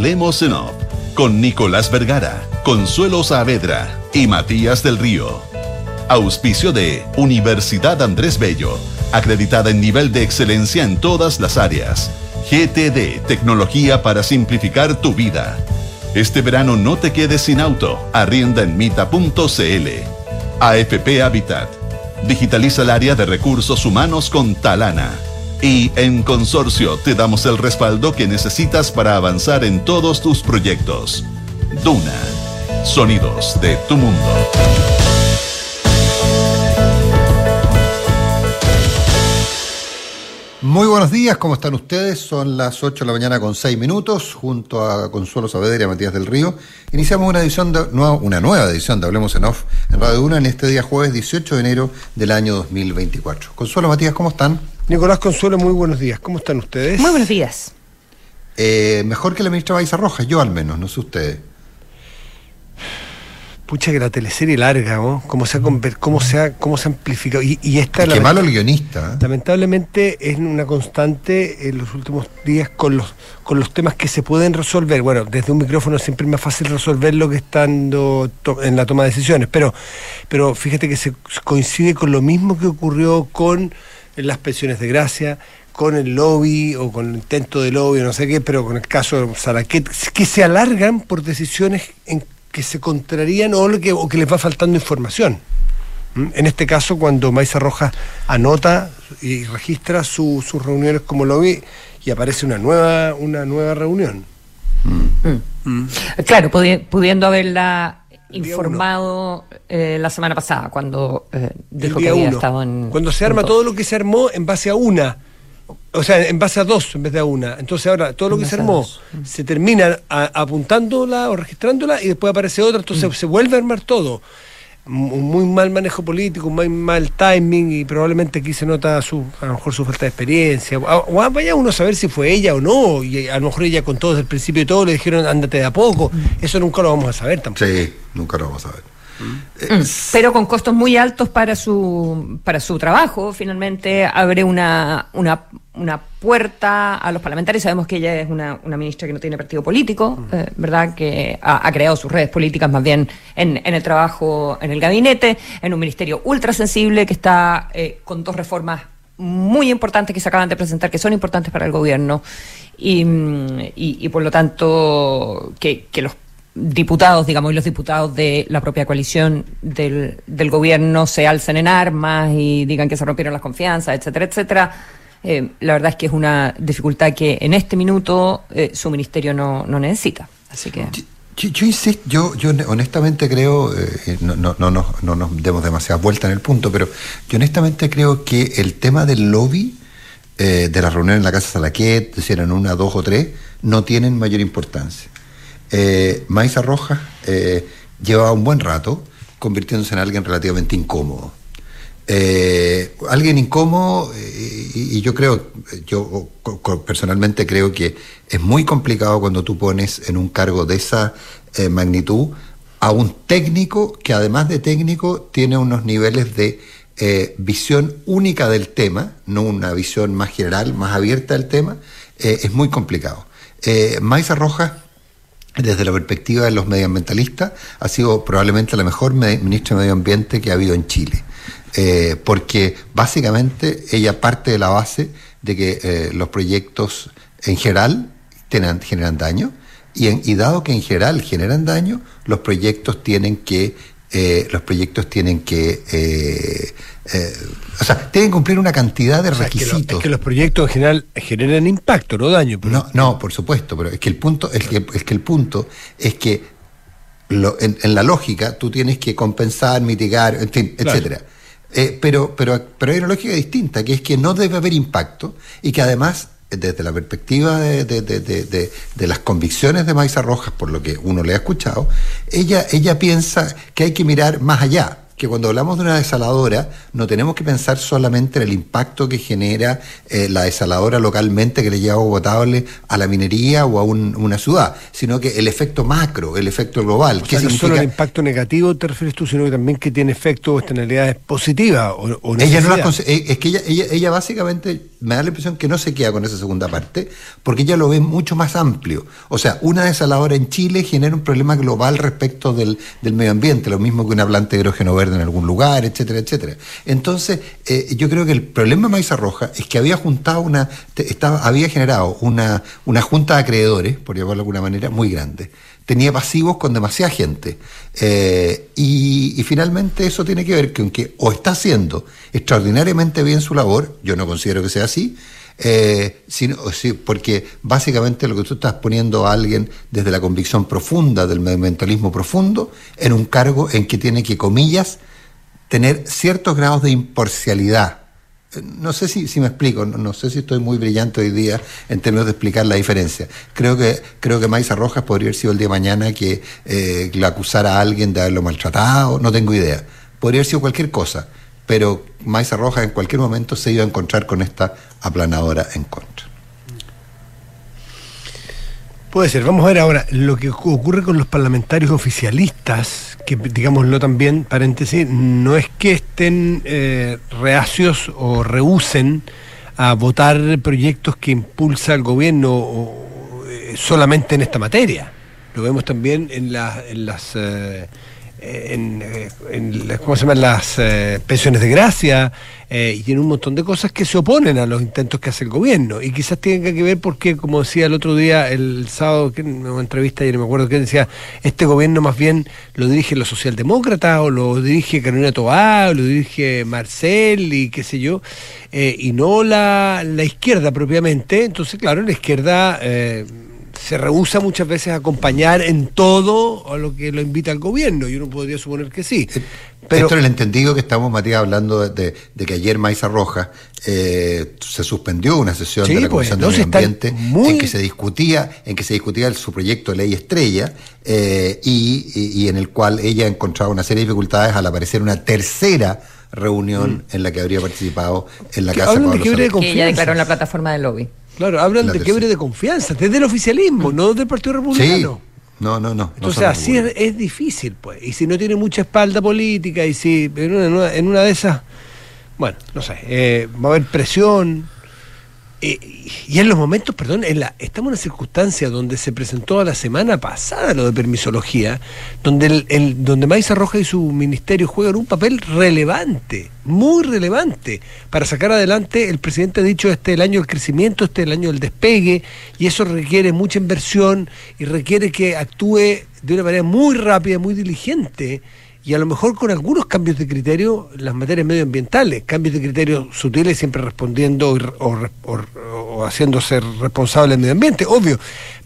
Hablemos en Off con Nicolás Vergara, Consuelo Saavedra y Matías del Río. Auspicio de Universidad Andrés Bello, acreditada en nivel de excelencia en todas las áreas. GTD, tecnología para simplificar tu vida. Este verano no te quedes sin auto, arrienda en mita.cl. AFP Habitat, digitaliza el área de recursos humanos con Talana. Y en Consorcio te damos el respaldo que necesitas para avanzar en todos tus proyectos. Duna, sonidos de tu mundo. Muy buenos días, ¿cómo están ustedes? Son las 8 de la mañana con 6 minutos, junto a Consuelo Saavedra y a Matías del Río. Iniciamos una edición de, una nueva edición de Hablemos en Off en Radio Una en este día jueves 18 de enero del año 2024. Consuelo, Matías, ¿cómo están? Nicolás Consuelo, muy buenos días. ¿Cómo están ustedes? Muy buenos días. Eh, mejor que la ministra Baiza Rojas, yo al menos, no sé ustedes. Pucha que la teleserie larga, ¿no? Cómo se ha, cómo se ha, cómo se ha amplificado. Y, y esta Qué malo el guionista. ¿eh? Lamentablemente es una constante en los últimos días con los, con los temas que se pueden resolver. Bueno, desde un micrófono siempre es más fácil resolverlo que estando en la toma de decisiones. Pero, pero fíjate que se coincide con lo mismo que ocurrió con las pensiones de gracia, con el lobby o con el intento de lobby, no sé qué, pero con el caso de Salaquet, que se alargan por decisiones en que se contrarían o, que, o que les va faltando información. ¿Mm? En este caso, cuando Maiza Rojas anota y registra sus reuniones como lobby y aparece una nueva, una nueva reunión. Mm. Mm. Claro, pudiendo haberla informado eh, la semana pasada, cuando eh, dijo que había estado en. Cuando se arma todo lo que se armó en base a una o sea, en base a dos en vez de a una. Entonces ahora todo lo que se armó se termina apuntándola o registrándola y después aparece otra, entonces mm. se vuelve a armar todo. Un muy mal manejo político, un muy mal timing y probablemente aquí se nota su, a lo mejor su falta de experiencia. O, vaya uno a saber si fue ella o no, y a lo mejor ella con todo desde el principio y todo le dijeron ándate de a poco. Mm. Eso nunca lo vamos a saber tampoco. Sí, nunca lo vamos a ver. Mm. Pero con costos muy altos para su, para su trabajo. Finalmente abre una, una, una puerta a los parlamentarios. Sabemos que ella es una, una ministra que no tiene partido político, mm. eh, ¿verdad? Que ha, creado sus redes políticas más bien en, en, el trabajo en el gabinete, en un ministerio ultra sensible que está eh, con dos reformas muy importantes que se acaban de presentar, que son importantes para el gobierno. Y, y, y por lo tanto, que, que los diputados, digamos, y los diputados de la propia coalición del, del gobierno se alcen en armas y digan que se rompieron las confianzas, etcétera, etcétera. Eh, la verdad es que es una dificultad que en este minuto eh, su ministerio no, no, necesita. Así que. Yo, insisto, yo, yo honestamente creo, eh, no, no, no, no, nos demos demasiada vuelta en el punto, pero yo honestamente creo que el tema del lobby de la reunión en la Casa Salaquet, si eran una, dos o tres, no tienen mayor importancia eh, Maiza Rojas eh, llevaba un buen rato convirtiéndose en alguien relativamente incómodo. Eh, alguien incómodo eh, y, yo creo, yo personalmente creo que es muy complicado cuando tú pones en un cargo de esa magnitud a un técnico que además de técnico tiene unos niveles de visión única del tema, no una visión más general, más abierta del tema, es muy complicado. Maiza Rojas desde la perspectiva de los medioambientalistas, ha sido probablemente la mejor ministra de Medio Ambiente que ha habido en Chile. Eh, porque básicamente ella parte de la base de que eh, los proyectos en general generan daño y, dado que en general generan daño, los proyectos tienen que eh, los proyectos tienen que eh, o sea, tienen que cumplir una cantidad de requisitos. Es que, los proyectos en general generan impacto, no daño. No, no, por supuesto, pero es que el punto es que, es que el punto es que en, la lógica tú tienes que compensar, mitigar, en fin, etcétera. Eh, pero, pero, pero hay una lógica distinta, que es que no debe haber impacto y que además, desde la perspectiva de, de, de, de las convicciones de Maisa Rojas, por lo que uno le ha escuchado, ella, ella piensa que hay que mirar más allá que cuando hablamos de una desaladora no tenemos que pensar solamente en el impacto que genera eh, la desaladora localmente que le lleva agua potable a la minería o a una ciudad, sino que el efecto macro, el efecto global. O no solo el impacto negativo te refieres tú, sino que también que tiene efectos o externalidades positivas o, ella no las eh, es que ella, ella, ella básicamente me da la impresión que no se queda con esa segunda parte, porque ella lo ve mucho más amplio. O sea, una desaladora en Chile genera un problema global respecto del, medio ambiente, lo mismo que una planta de hidrógeno verde en algún lugar, etcétera, etcétera. Entonces, eh, yo creo que el problema de Maiza Roja es que había juntado una, estaba, había generado una, una junta de acreedores, por llamarlo de alguna manera, muy grande tenía pasivos con demasiada gente. Eh, y, finalmente eso tiene que ver con que o está haciendo extraordinariamente bien su labor, yo no considero que sea así, eh, sino, porque básicamente lo que tú estás poniendo a alguien desde la convicción profunda del medioambientalismo profundo en un cargo en que tiene que, comillas, tener ciertos grados de imparcialidad no sé si, si me explico, no, sé si estoy muy brillante hoy día en términos de explicar la diferencia. Creo que, creo que Maisa Rojas podría haber sido el día de mañana que eh, acusara a alguien de haberlo maltratado, no tengo idea. Podría haber sido cualquier cosa, pero Maisa Rojas en cualquier momento se iba a encontrar con esta aplanadora en contra. Puede ser. Vamos a ver ahora lo que ocurre con los parlamentarios oficialistas, que digámoslo también, paréntesis, no es que estén eh, reacios o rehúsen a votar proyectos que impulsa el gobierno eh, solamente en esta materia. Lo vemos también en, las... Eh, en, ¿cómo se llaman? las eh, pensiones de gracia eh, y en un montón de cosas que se oponen a los intentos que hace el gobierno y quizás tenga que ver porque como decía el otro día el sábado en una entrevista y no me acuerdo qué decía este gobierno más bien lo dirige los socialdemócratas o lo dirige Carolina Tobá o lo dirige Marcel y qué sé yo eh, y no la, la izquierda propiamente entonces claro la izquierda se rehúsa muchas veces a acompañar en todo a lo que lo invita el gobierno, y uno podría suponer que sí. Eh, pero, Esto es el entendido que estamos, Matías, hablando de, que ayer Maiza Roja eh, se suspendió una sesión de la pues, Comisión de Medio Ambiente en que se discutía, en que se discutía su proyecto de ley estrella, eh, y, en el cual ella encontraba una serie de dificultades al aparecer una tercera reunión mm. en la que habría participado en la casa de Pablo que, que ella declaró en la plataforma del lobby. Claro, hablan de quiebre de confianza, desde el oficialismo, no del Partido Republicano. No, no, no. Entonces así es, difícil, pues. Y si no tiene mucha espalda política, y si en una, en una de esas, bueno, no sé, eh, va a haber presión, eh, y en los momentos, perdón, en la, estamos en una circunstancia donde se presentó la semana pasada lo de permisología, donde, el, donde Maiza Roja y su ministerio juegan un papel relevante, muy relevante, para sacar adelante, el presidente ha dicho, este es el año del crecimiento, este es el año del despegue, y eso requiere mucha inversión y requiere que actúe de una manera muy rápida, muy diligente y a lo mejor con algunos cambios de criterio en las materias medioambientales, cambios de criterio sutiles siempre respondiendo o, haciéndose responsable del medio ambiente, obvio,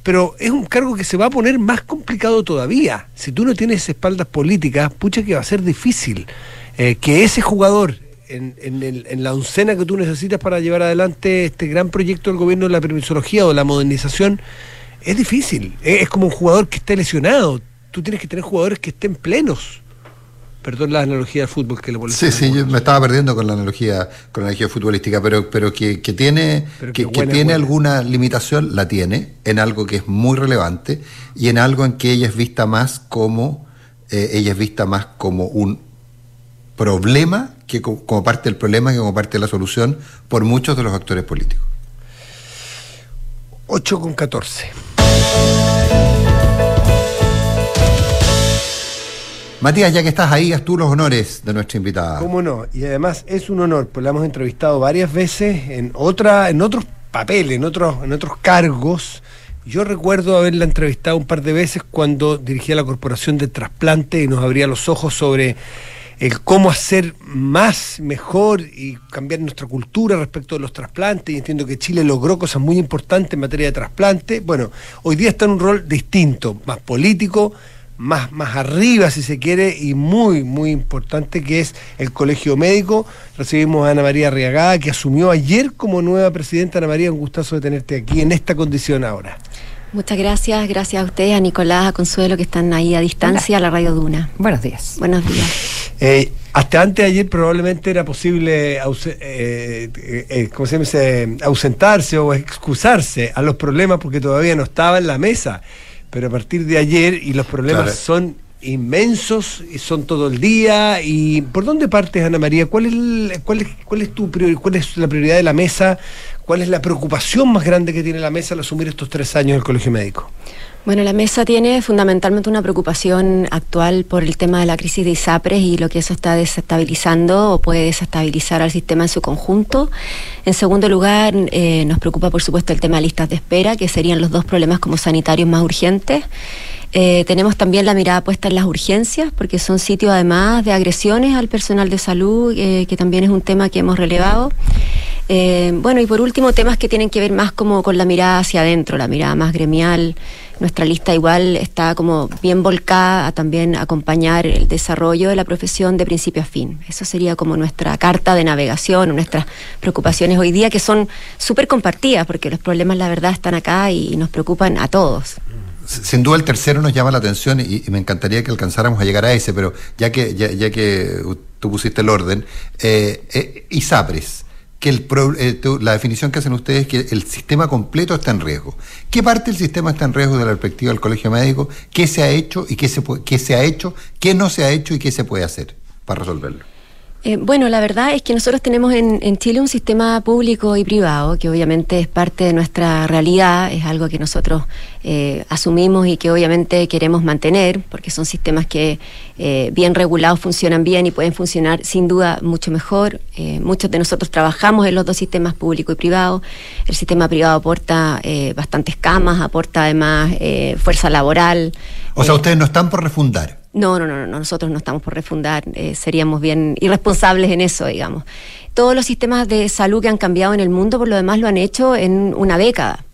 pero es un cargo que se va a poner más complicado todavía. Si tú no tienes espaldas políticas, pucha que va a ser difícil eh, que ese jugador en, en, la oncena que tú necesitas para llevar adelante este gran proyecto del gobierno de la permisología o la modernización, es difícil. Es, como un jugador que esté lesionado. Tú tienes que tener jugadores que estén plenos perdón la analogía del fútbol que le Sí, sí, yo me estaba perdiendo con la analogía, con la analogía futbolística, pero, pero que, tiene, que, tiene alguna limitación, la tiene, en algo que es muy relevante y en algo en que ella es vista más como, eh, ella es vista más como un problema que como parte del problema que como parte de la solución por muchos de los actores políticos. 8 con 14. Matías, ya que estás ahí, haz tú los honores de nuestra invitada. ¿Cómo no? Y además es un honor, pues la hemos entrevistado varias veces en otra, en otros papeles, en otros, en otros cargos. Yo recuerdo haberla entrevistado un par de veces cuando dirigía la Corporación de Trasplante y nos abría los ojos sobre el cómo hacer más, mejor y cambiar nuestra cultura respecto de los trasplantes. Y entiendo que Chile logró cosas muy importantes en materia de trasplante. Bueno, hoy día está en un rol distinto, más político, más, más arriba, si se quiere, y muy, muy importante, que es el Colegio Médico. Recibimos a Ana María Arriagada, que asumió ayer como nueva presidenta. Ana María, un gustazo de tenerte aquí en esta condición ahora. Muchas gracias, gracias a ustedes, a Nicolás, a Consuelo, que están ahí a distancia, a la Radio Duna. Buenos días. Buenos días. Eh, hasta antes de ayer probablemente era posible eh, eh, ¿cómo se ausentarse o excusarse a los problemas porque todavía no estaba en la mesa pero a partir de ayer y los problemas son inmensos y son todo el día. ¿Y por dónde partes, Ana María? ¿Cuál es, cuál es, cuál es, tu cuál es la prioridad de la mesa? ¿Cuál es la preocupación más grande que tiene la mesa al asumir estos tres años el Colegio Médico? Bueno, la mesa tiene fundamentalmente una preocupación actual por el tema de la crisis de ISAPRES y lo que eso está desestabilizando o puede desestabilizar al sistema en su conjunto. En segundo lugar, eh, nos preocupa por supuesto el tema de listas de espera, que serían los dos problemas como sanitarios más urgentes. Eh, tenemos también la mirada puesta en las urgencias, porque son sitios además de agresiones al personal de salud, eh, que también es un tema que hemos relevado. Eh, bueno, y por último, temas que tienen que ver más como con la mirada hacia adentro, la mirada más gremial. Nuestra lista igual está como bien volcada a también acompañar el desarrollo de la profesión de principio a fin. Eso sería como nuestra carta de navegación, nuestras preocupaciones hoy día, que son súper compartidas, porque los problemas, la verdad, están acá y nos preocupan a todos sin duda el tercero nos llama la atención y, me encantaría que alcanzáramos a llegar a ese, pero ya que, ya, que tú pusiste el orden, eh, eh que el eh, la definición que hacen ustedes es que el sistema completo está en riesgo. ¿Qué parte del sistema está en riesgo de la perspectiva del Colegio Médico? ¿Qué se ha hecho y qué se, qué se ha hecho? ¿Qué no se ha hecho y qué se puede hacer para resolverlo? Eh, bueno, la verdad es que nosotros tenemos en, Chile un sistema público y privado que obviamente es parte de nuestra realidad, es algo que nosotros eh, asumimos y que obviamente queremos mantener, porque son sistemas que eh, bien regulados funcionan bien y pueden funcionar sin duda mucho mejor. muchos de nosotros trabajamos en los dos sistemas público y privado. El sistema privado aporta bastantes camas, aporta además fuerza laboral. O sea, ustedes no están por refundar. No, no, no, no, nosotros no estamos por refundar, eh, seríamos bien irresponsables en eso, digamos. Todos los sistemas de salud que han cambiado en el mundo, por lo demás, lo han hecho en una década.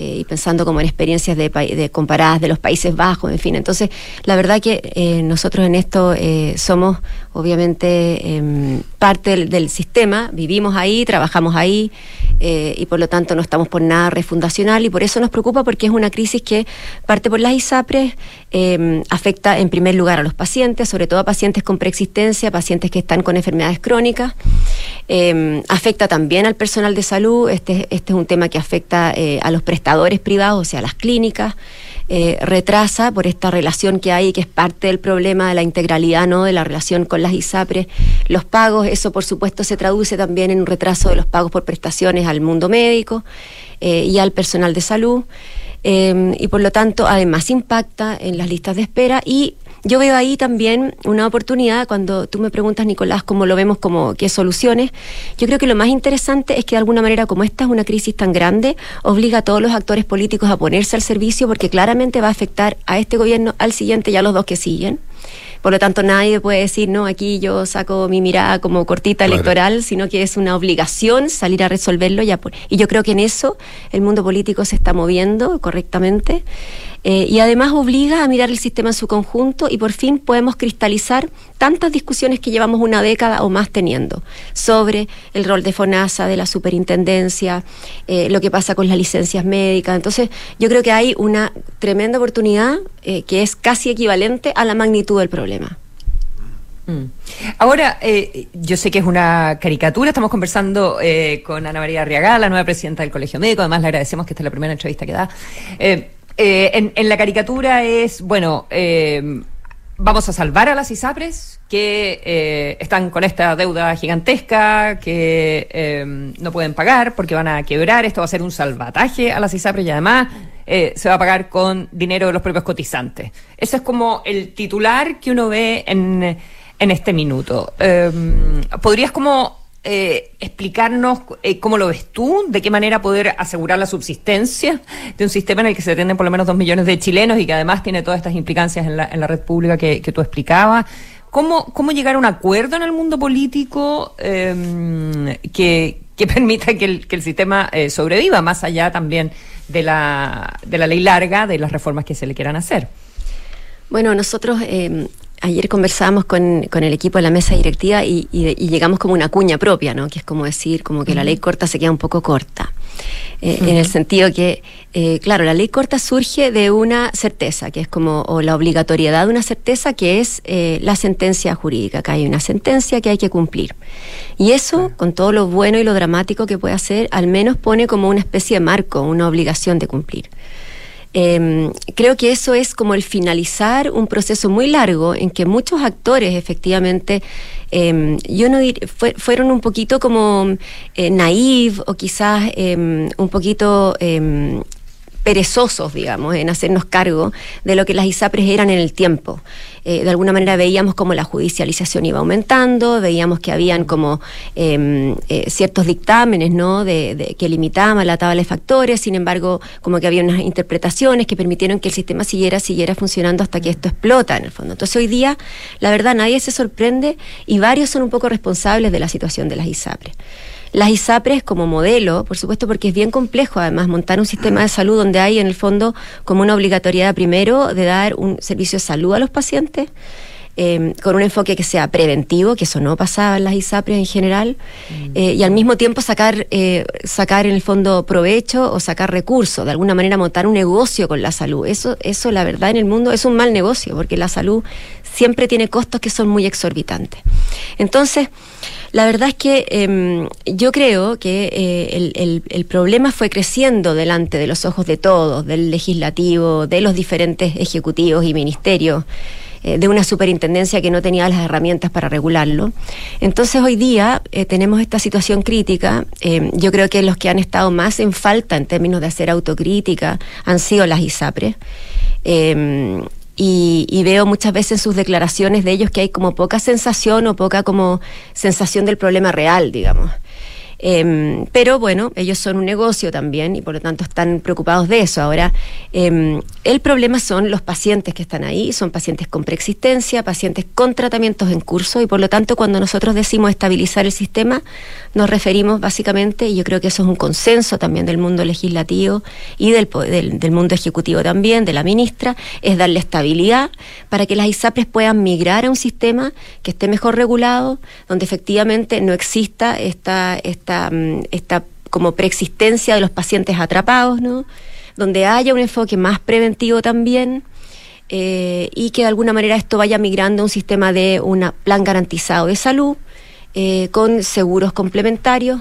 Eh, y pensando como en experiencias de, comparadas de los Países Bajos, en fin. Entonces, la verdad que eh, nosotros en esto eh, somos obviamente em, parte del, sistema, vivimos ahí, trabajamos ahí y por lo tanto no estamos por nada refundacional y por eso nos preocupa porque es una crisis que parte por las ISAPRES, em, afecta en primer lugar a los pacientes, sobre todo a pacientes con preexistencia, pacientes que están con enfermedades crónicas, em, afecta también al personal de salud, este, este es un tema que afecta a los prestadores privados, o sea, las clínicas, eh, retrasa por esta relación que hay, que es parte del problema de la integralidad, ¿no? De la relación con las ISAPRES, los pagos, eso por supuesto se traduce también en un retraso de los pagos por prestaciones al mundo médico eh, y al personal de salud. Eh, y por lo tanto, además impacta en las listas de espera y yo veo ahí también una oportunidad cuando tú me preguntas, Nicolás, cómo lo vemos, como qué soluciones. Yo creo que lo más interesante es que de alguna manera, como esta es una crisis tan grande, obliga a todos los actores políticos a ponerse al servicio porque claramente va a afectar a este gobierno, al siguiente y a los dos que siguen. Por lo tanto, nadie puede decir, no, aquí yo saco mi mirada como cortita electoral, sino que es una obligación salir a resolverlo. Ya y yo creo que en eso el mundo político se está moviendo correctamente. Eh, y además obliga a mirar el sistema en su conjunto y por fin podemos cristalizar tantas discusiones que llevamos una década o más teniendo sobre el rol de FONASA, de la superintendencia, eh, lo que pasa con las licencias médicas. Entonces, yo creo que hay una tremenda oportunidad eh, que es casi equivalente a la magnitud del problema. Mm. Ahora, yo sé que es una caricatura, estamos conversando con Ana María Arriaga, la nueva presidenta del Colegio Médico, además le agradecemos que esta es la primera entrevista que da. Eh, en, la caricatura es, bueno, eh, vamos a salvar a las ISAPRES que eh, están con esta deuda gigantesca, que no pueden pagar porque van a quebrar. Esto va a ser un salvataje a las ISAPRES y además se va a pagar con dinero de los propios cotizantes. Eso es como el titular que uno ve en, en este minuto. ¿Podrías como eh, explicarnos eh, cómo lo ves tú, de qué manera poder asegurar la subsistencia de un sistema en el que se atienden por lo menos dos millones de chilenos y que además tiene todas estas implicancias en la, en la red pública que, tú explicabas. ¿Cómo, ¿Cómo llegar a un acuerdo en el mundo político em, que, que, permita que el, que el sistema eh, sobreviva, más allá también de la, de la ley larga, de las reformas que se le quieran hacer? Bueno, nosotros em, ayer conversábamos con, con, el equipo de la mesa directiva y, llegamos como una cuña propia, ¿no? Que es como decir, como que la ley corta se queda un poco corta. Eh, en el sentido que, eh, claro, la ley corta surge de una certeza, que es como, o la obligatoriedad de una certeza, que es eh, la sentencia jurídica, que hay una sentencia que hay que cumplir. Y eso, con todo lo bueno y lo dramático que puede hacer, al menos pone como una especie de marco, una obligación de cumplir. Em, creo que eso es como el finalizar un proceso muy largo en que muchos actores efectivamente, em, yo no fueron un poquito como eh, naive o quizás em, un poquito perezosos, digamos, en hacernos cargo de lo que las ISAPRES eran en el tiempo. Eh, de alguna manera veíamos como la judicialización iba aumentando, veíamos que habían como em, eh, ciertos dictámenes ¿no? Que limitaban la tabla de factores, sin embargo, como que había unas interpretaciones que permitieron que el sistema siguiera, siguiera funcionando hasta que esto explota en el fondo. Entonces hoy día, la verdad, nadie se sorprende y varios son un poco responsables de la situación de las ISAPRES. Las ISAPRES como modelo, por supuesto, porque es bien complejo además montar un sistema de salud donde hay en el fondo como una obligatoriedad primero de dar un servicio de salud a los pacientes. Em, con un enfoque que sea preventivo, que eso no pasaba en las ISAPRES en general, mm. eh, y al mismo tiempo sacar, eh, sacar en el fondo provecho o sacar recursos, de alguna manera montar un negocio con la salud. Eso, eso la verdad en el mundo es un mal negocio, porque la salud siempre tiene costos que son muy exorbitantes. Entonces, la verdad es que em, yo creo que eh, el, problema fue creciendo delante de los ojos de todos, del legislativo, de los diferentes ejecutivos y ministerios eh, de una superintendencia que no tenía las herramientas para regularlo. Entonces hoy día eh, tenemos esta situación crítica. Em, yo creo que los que han estado más en falta en términos de hacer autocrítica han sido las ISAPRES. Em, y, veo muchas veces en sus declaraciones de ellos que hay como poca sensación o poca como sensación del problema real, digamos. Em, pero bueno, ellos son un negocio también y por lo tanto están preocupados de eso. Ahora, em, el problema son los pacientes que están ahí, son pacientes con preexistencia, pacientes con tratamientos en curso y por lo tanto cuando nosotros decimos estabilizar el sistema, nos referimos básicamente, y yo creo que eso es un consenso también del mundo legislativo y del, del, mundo ejecutivo también, de la ministra, es darle estabilidad para que las ISAPRES puedan migrar a un sistema que esté mejor regulado, donde efectivamente no exista esta Mm, esta, como preexistencia de los pacientes atrapados, ¿no? donde haya un enfoque más preventivo también eh, y que de alguna manera esto vaya migrando a un sistema de un plan garantizado de salud eh, con seguros complementarios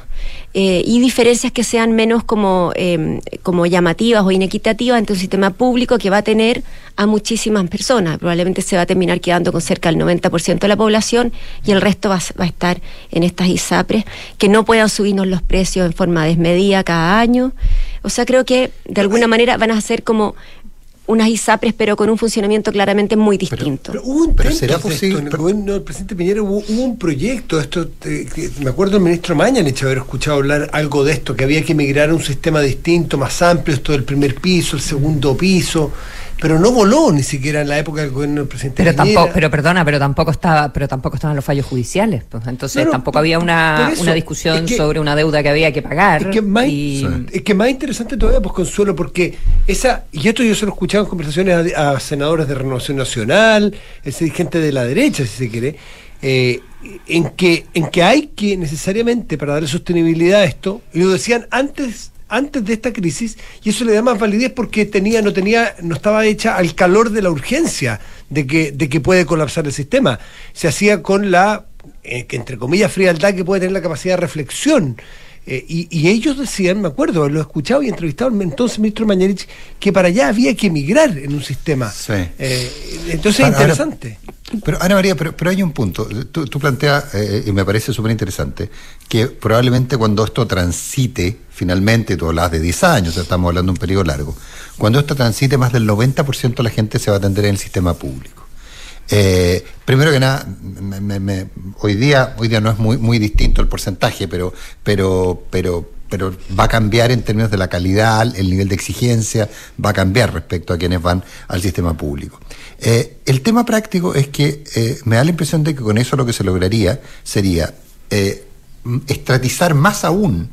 eh, y diferencias que sean menos como, em, como llamativas o inequitativas entre un sistema público que va a tener a muchísimas personas. Probablemente se va a terminar quedando con cerca del 90% de la población y el resto va, va, a estar en estas ISAPRES, que no puedan subirnos los precios en forma desmedida cada año. O sea, creo que de alguna manera van a ser como unas ISAPRES, pero con un funcionamiento claramente muy distinto. Pero, hubo un ¿será posible? En el gobierno del presidente Piñera hubo, un proyecto, esto me acuerdo el ministro Mañanich haber escuchado hablar algo de esto, que había que migrar a un sistema distinto, más amplio, esto del primer piso, el segundo piso pero no voló ni siquiera en la época del gobierno del presidente pero tampoco pero perdona pero tampoco estaba pero tampoco estaban los fallos judiciales pues. Entonces tampoco había una, una discusión sobre una deuda que había que pagar es que más, es que más interesante todavía pues Consuelo porque esa y esto yo se lo he escuchado en conversaciones a, senadores de Renovación Nacional ese dirigente de la derecha si se quiere eh, en que en que hay que necesariamente para darle sostenibilidad a esto y lo decían antes antes de esta crisis y eso le da más validez porque tenía no tenía no estaba hecha al calor de la urgencia de que de que puede colapsar el sistema. Se hacía con la eh, entre comillas frialdad que puede tener la capacidad de reflexión eh, y, ellos decían, me acuerdo, lo he escuchado y entrevistado al entonces ministro Mañerich, que para allá había que emigrar en un sistema. Eh, entonces es interesante. pero Ana María, pero, pero hay un punto. Tú, planteas, eh, y me parece súper interesante, que probablemente cuando esto transite, finalmente, tú hablas de 10 años, estamos hablando de un periodo largo, cuando esto transite, más del 90% de la gente se va a atender en el sistema público. Eh, primero que nada, hoy día hoy día no es muy muy distinto el porcentaje, pero pero pero pero va a cambiar en términos de la calidad, el nivel de exigencia va a cambiar respecto a quienes van al sistema público. Eh, el tema práctico es que eh, me da la impresión de que con eso lo que se lograría sería estratizar más aún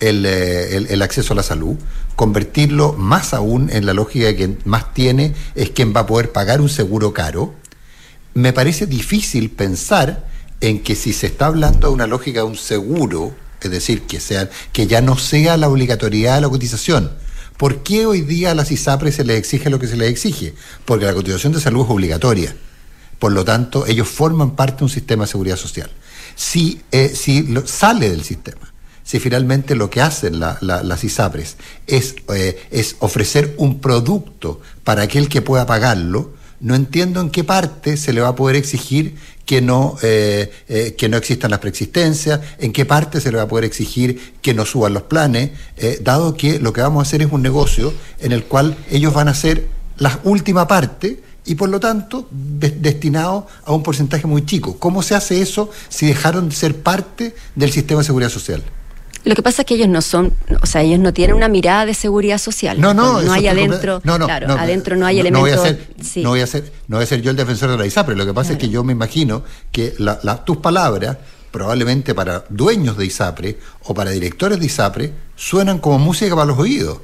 el, el, acceso a la salud, convertirlo más aún en la lógica de quien más tiene es quien va a poder pagar un seguro caro, me parece difícil pensar en que si se está hablando de una lógica de un seguro, es decir, que, sea, que ya no sea la obligatoriedad de la cotización, ¿por qué hoy día a las ISAPRES se les exige lo que se les exige? Porque la cotización de salud es obligatoria. Por lo tanto, ellos forman parte de un sistema de seguridad social. Si, eh, si sale del sistema, si finalmente lo que hacen las ISAPRES es, eh, es ofrecer un producto para aquel que pueda pagarlo, no entiendo en qué parte se le va a poder exigir que no, eh, eh, que no existan las preexistencias, en qué parte se le va a poder exigir que no suban los planes, dado que lo que vamos a hacer es un negocio en el cual ellos van a ser la última parte y por lo tanto destinado a un porcentaje muy chico. ¿Cómo se hace eso si dejaron de ser parte del sistema de seguridad social? Lo que pasa es que ellos no son, o sea, ellos no tienen una mirada de seguridad social. No, no, no hay adentro, no, no, claro, adentro no hay elementos. No voy, a ser, no voy a ser, no voy a ser yo el defensor de la ISAPRE. Lo que pasa es que yo me imagino que tus palabras probablemente para dueños de ISAPRE o para directores de ISAPRE suenan como música para los oídos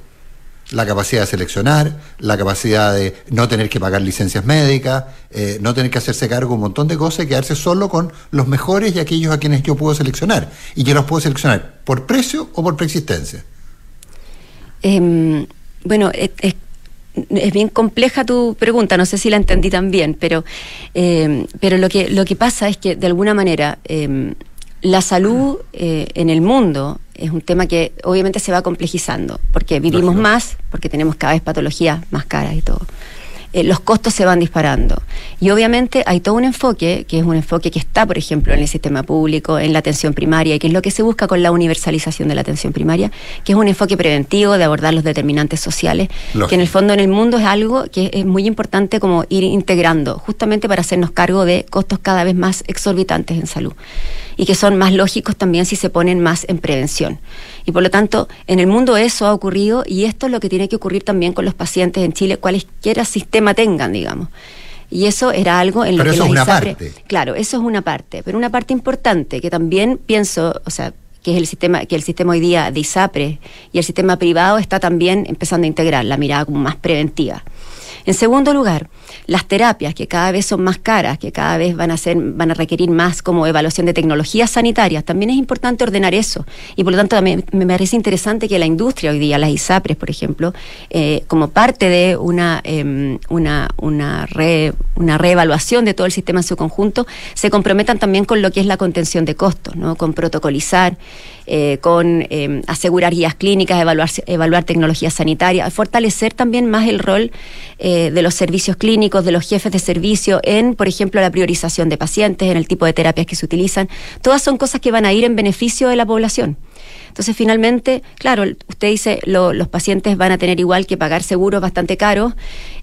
la capacidad de seleccionar, la capacidad de no tener que pagar licencias médicas, eh, no tener que hacerse cargo de un montón de cosas y quedarse solo con los mejores y aquellos a quienes yo puedo seleccionar. Y yo los puedo seleccionar por precio o por preexistencia. Em, bueno, es, bien compleja tu pregunta, no sé si la entendí tan bien, pero, em, pero lo, que, lo que pasa es que de alguna manera em, la salud eh, en el mundo es un tema que obviamente se va complejizando, porque vivimos más, porque tenemos cada vez patologías más caras y todo. Eh, los costos se van disparando. Y obviamente hay todo un enfoque, que es un enfoque que está, por ejemplo, en el sistema público, en la atención primaria, y que es lo que se busca con la universalización de la atención primaria, que es un enfoque preventivo de abordar los determinantes sociales, que en el fondo en el mundo es algo que es muy importante como ir integrando, justamente para hacernos cargo de costos cada vez más exorbitantes en salud y que son más lógicos también si se ponen más en prevención. Y por lo tanto, en el mundo eso ha ocurrido y esto es lo que tiene que ocurrir también con los pacientes en Chile, cualesquiera sistema tengan, digamos. Y eso era algo en lo que eso es una parte. Claro, eso es una parte, pero una parte importante que también pienso, o sea, que es el sistema, que el sistema hoy día de ISAPRE y el sistema privado está también empezando a integrar la mirada como más preventiva. En segundo lugar, las terapias que cada vez son más caras, que cada vez van a ser, van a requerir más como evaluación de tecnologías sanitarias, también es importante ordenar eso. Y por lo tanto también me parece interesante que la industria hoy día, las ISAPRES, por ejemplo, eh, como parte de una, em, una, una, una reevaluación de todo el sistema en su conjunto, se comprometan también con lo que es la contención de costos, ¿no? con protocolizar, eh, con em, asegurar guías clínicas, evaluar, evaluar tecnologías sanitarias, fortalecer también más el rol eh, de los servicios clínicos, de los jefes de servicio en, por ejemplo, la priorización de pacientes, en el tipo de terapias que se utilizan. Todas son cosas que van a ir en beneficio de la población. Entonces, finalmente, claro, usted dice, los pacientes van a tener igual que pagar seguros bastante caros.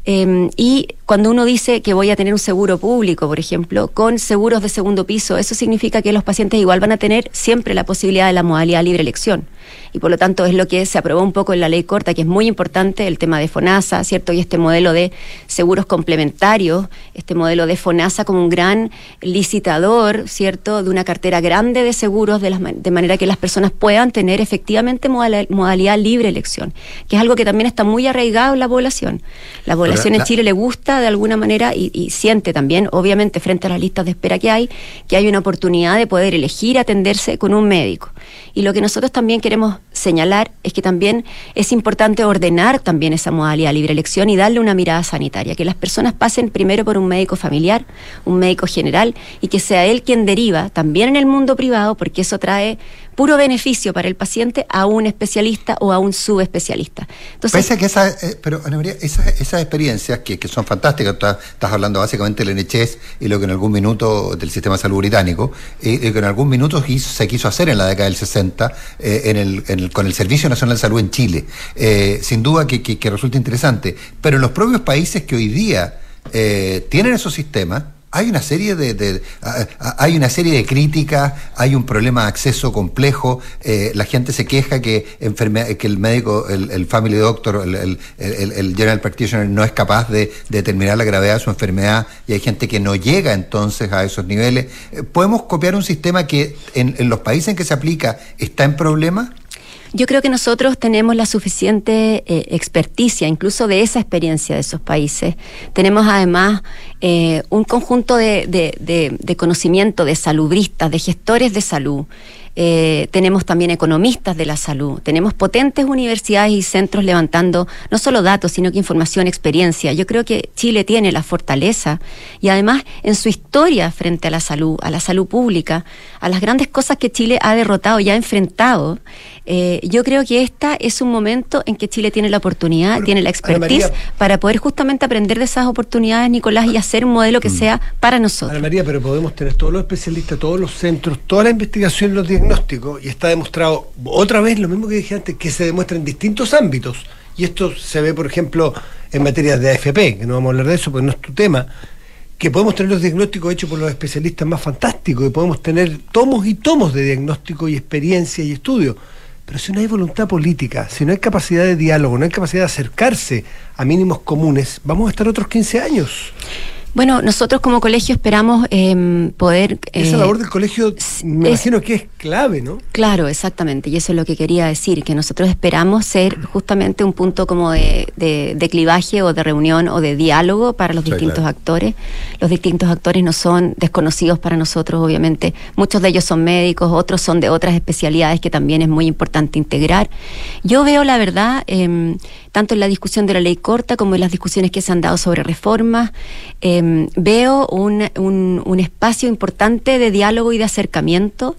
Em, y cuando uno dice que voy a tener un seguro público, por ejemplo, con seguros de segundo piso, eso significa que los pacientes igual van a tener siempre la posibilidad de la modalidad libre elección y por lo tanto es lo que se aprobó un poco en la ley corta, que es muy importante el tema de FONASA, ¿cierto? Y este modelo de seguros complementarios, este modelo de FONASA como un gran licitador, ¿cierto? De una cartera grande de seguros, de, de manera que las personas puedan tener efectivamente modalidad, libre elección, que es algo que también está muy arraigado en la población. La población en Chile le gusta de alguna manera y, y siente también, obviamente, frente a las listas de espera que hay, que hay una oportunidad de poder elegir atenderse con un médico. Y lo que nosotros también queremos も señalar es que también es importante ordenar también esa modalidad libre elección y darle una mirada sanitaria, que las personas pasen primero por un médico familiar, un médico general y que sea él quien deriva también en el mundo privado, porque eso trae puro beneficio para el paciente a un especialista o a un subespecialista. Entonces, que esa, eh, pero Ana María, esas, experiencias que, son fantásticas, estás, hablando básicamente del NHS y lo que en algún minuto del sistema de salud británico, y que en algún minuto se quiso hacer en la década del 60 eh, en el, con el Servicio Nacional de Salud en Chile. Eh, sin duda que, resulta interesante, pero en los propios países que hoy día tienen esos sistemas, hay una serie de, hay una serie de críticas, hay un problema de acceso complejo, eh, la gente se queja que que el médico, el, family doctor, el, general practitioner no es capaz de, determinar la gravedad de su enfermedad y hay gente que no llega entonces a esos niveles. Eh, ¿Podemos copiar un sistema que en, en los países en que se aplica está en problemas? Yo creo que nosotros tenemos la suficiente eh, experticia, incluso de esa experiencia de esos países. Tenemos además eh, un conjunto de, conocimiento de salubristas, de gestores de salud, eh, tenemos también economistas de la salud, tenemos potentes universidades y centros levantando no solo datos, sino que información, experiencia. Yo creo que Chile tiene la fortaleza y además en su historia frente a la salud, a la salud pública, a las grandes cosas que Chile ha derrotado y ha enfrentado, eh, yo creo que esta es un momento en que Chile tiene la oportunidad, tiene la expertise para poder justamente aprender de esas oportunidades, Nicolás, y hacer un modelo que mm. sea para nosotros. Ana María, pero podemos tener todos los especialistas, todos los centros, toda la investigación, los diagnósticos, y está demostrado otra vez lo mismo que dije antes, que se demuestra en distintos ámbitos. Y esto se ve, por ejemplo, en materias de AFP, que no vamos a hablar de eso porque no es tu tema, que podemos tener los diagnósticos hechos por los especialistas más fantásticos, que podemos tener tomos y tomos de diagnóstico y experiencia y estudio pero si no hay voluntad política, si no hay capacidad de diálogo, no hay capacidad de acercarse a mínimos comunes, vamos a estar otros 15 años. Bueno, nosotros como colegio esperamos em, poder... Esa labor del colegio me imagino que es clave, ¿no? Claro, exactamente, y eso es lo que quería decir, que nosotros esperamos ser justamente un punto como de, de, clivaje o de reunión o de diálogo para los distintos actores. Los distintos actores no son desconocidos para nosotros, obviamente. Muchos de ellos son médicos, otros son de otras especialidades que también es muy importante integrar. Yo veo la verdad, em, tanto en la discusión de la ley corta como en las discusiones que se han dado sobre reformas, Em, veo un, un, espacio importante de diálogo y de acercamiento.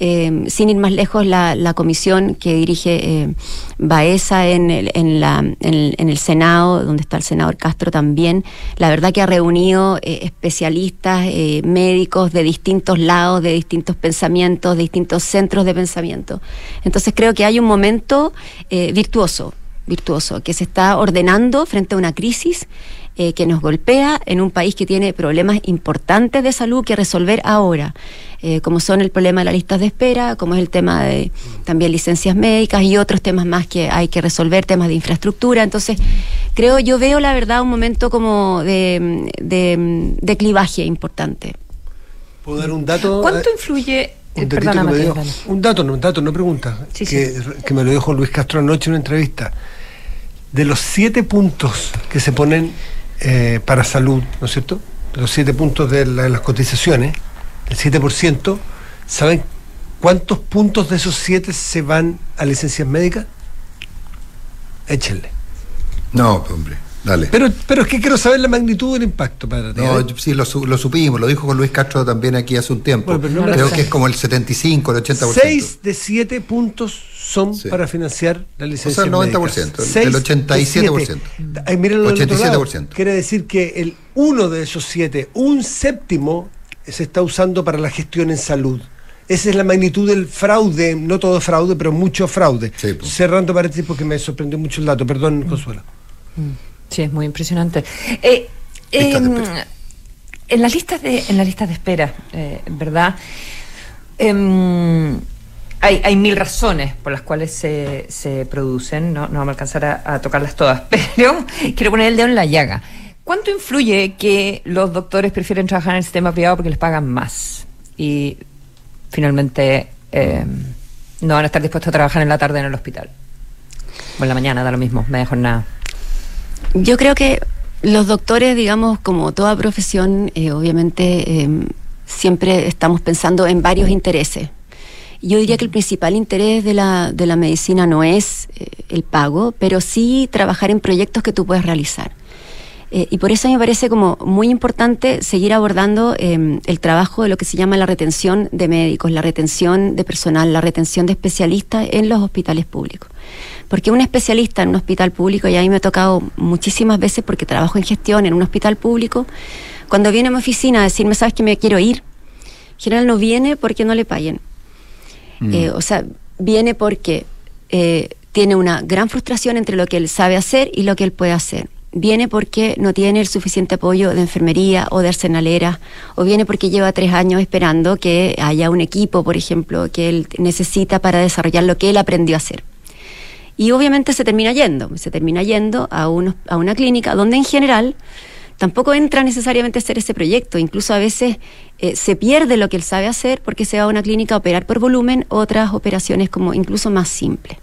Em, sin ir más lejos, la, la comisión que dirige eh, Baeza en el, en, la, en, el, Senado, donde está el senador Castro también, la verdad que ha reunido eh, especialistas, eh, médicos de distintos lados, de distintos pensamientos, de distintos centros de pensamiento. Entonces creo que hay un momento virtuoso, virtuoso, que se está ordenando frente a una crisis eh, que nos golpea en un país que tiene problemas importantes de salud que resolver ahora, eh, como son el problema de las listas de espera, como es el tema de también licencias médicas y otros temas más que hay que resolver, temas de infraestructura. Entonces, creo, yo veo la verdad un momento como de, de, clivaje importante. ¿Puedo dar un dato? ¿Cuánto influye un, un dato, no, un dato, no pregunta, que, que, me lo dijo Luis Castro anoche en una entrevista. De los siete puntos que se ponen eh, para salud, ¿no es cierto? Los siete puntos de, las cotizaciones, el 7%, ¿saben cuántos puntos de esos siete se van a licencias médicas? Échenle. No, hombre. Dale. Pero, pero es que quiero saber la magnitud del impacto para ti. No, ¿eh? sí, lo, supimos, lo dijo con Luis Castro también aquí hace un tiempo. Creo que es como el 75, el 80%. Seis de siete puntos son para financiar la licencia. O sea, el 90%, el 87%. Ay, mírenlo 87%. Quiere decir que el uno de esos siete, un séptimo, se está usando para la gestión en salud. Esa es la magnitud del fraude, no todo fraude, pero mucho fraude. Cerrando paréntesis porque me sorprendió mucho el dato. Perdón, Consuelo. Mm. Sí, es muy impresionante. Eh, em, en las listas de en las listas de espera, eh, ¿verdad? Em, hay, hay, mil razones por las cuales se, se producen, no, no vamos a alcanzar a, tocarlas todas, pero quiero poner el dedo en la llaga. ¿Cuánto influye que los doctores prefieren trabajar en el sistema privado porque les pagan más? Y finalmente em, no van a estar dispuestos a trabajar en la tarde en el hospital. O en la mañana, da lo mismo, me dejo nada. Yo creo que los doctores, digamos, como toda profesión, eh, obviamente em, siempre estamos pensando en varios intereses. Yo diría que el principal interés de la, de la medicina no es eh, el pago, pero sí trabajar en proyectos que tú puedes realizar. Eh, y por eso me parece como muy importante seguir abordando em, el trabajo de lo que se llama la retención de médicos, la retención de personal, la retención de especialistas en los hospitales públicos. Porque un especialista en un hospital público, y a mí me ha tocado muchísimas veces porque trabajo en gestión en un hospital público, cuando viene a mi oficina a decirme, sabes que me quiero ir, en general no viene porque no le paguen. Mm. Eh, o sea, viene porque eh, tiene una gran frustración entre lo que él sabe hacer y lo que él puede hacer. Viene porque no tiene el suficiente apoyo de enfermería o de arsenalera, o viene porque lleva tres años esperando que haya un equipo, por ejemplo, que él necesita para desarrollar lo que él aprendió a hacer. Y obviamente se termina yendo, se termina yendo a, a una clínica donde en general tampoco entra necesariamente a hacer ese proyecto, incluso a veces eh, se pierde lo que él sabe hacer porque se va a una clínica a operar por volumen, otras operaciones como incluso más simples.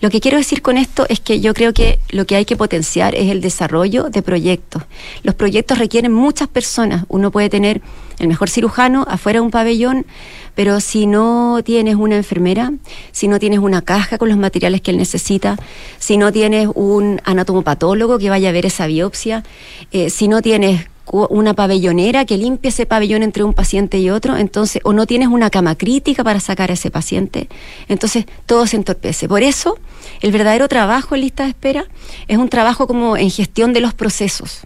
Lo que quiero decir con esto es que yo creo que lo que hay que potenciar es el desarrollo de proyectos. Los proyectos requieren muchas personas. Uno puede tener el mejor cirujano afuera de un pabellón, pero si no tienes una enfermera, si no tienes una caja con los materiales que él necesita, si no tienes un anatomopatólogo que vaya a ver esa biopsia, eh, si no tienes una pabellonera que limpie ese pabellón entre un paciente y otro, entonces, o no tienes una cama crítica para sacar a ese paciente, entonces todo se entorpece. Por eso, el verdadero trabajo en lista de espera es un trabajo como en gestión de los procesos,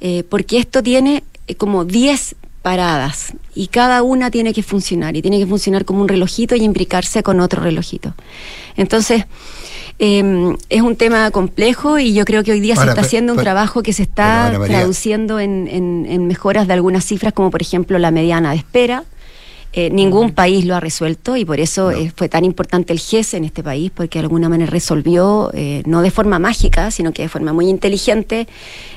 eh, porque esto tiene eh, como 10 paradas y cada una tiene que funcionar y tiene que funcionar como un relojito y imbricarse con otro relojito. Entonces, Em, es un tema complejo y yo creo que hoy día se está haciendo un trabajo que se está traduciendo en, mejoras de algunas cifras, como por ejemplo la mediana de espera. Eh, ningún país lo ha resuelto y por eso eh, fue tan importante el GES en este país, porque de alguna manera resolvió, eh, no de forma mágica, sino que de forma muy inteligente,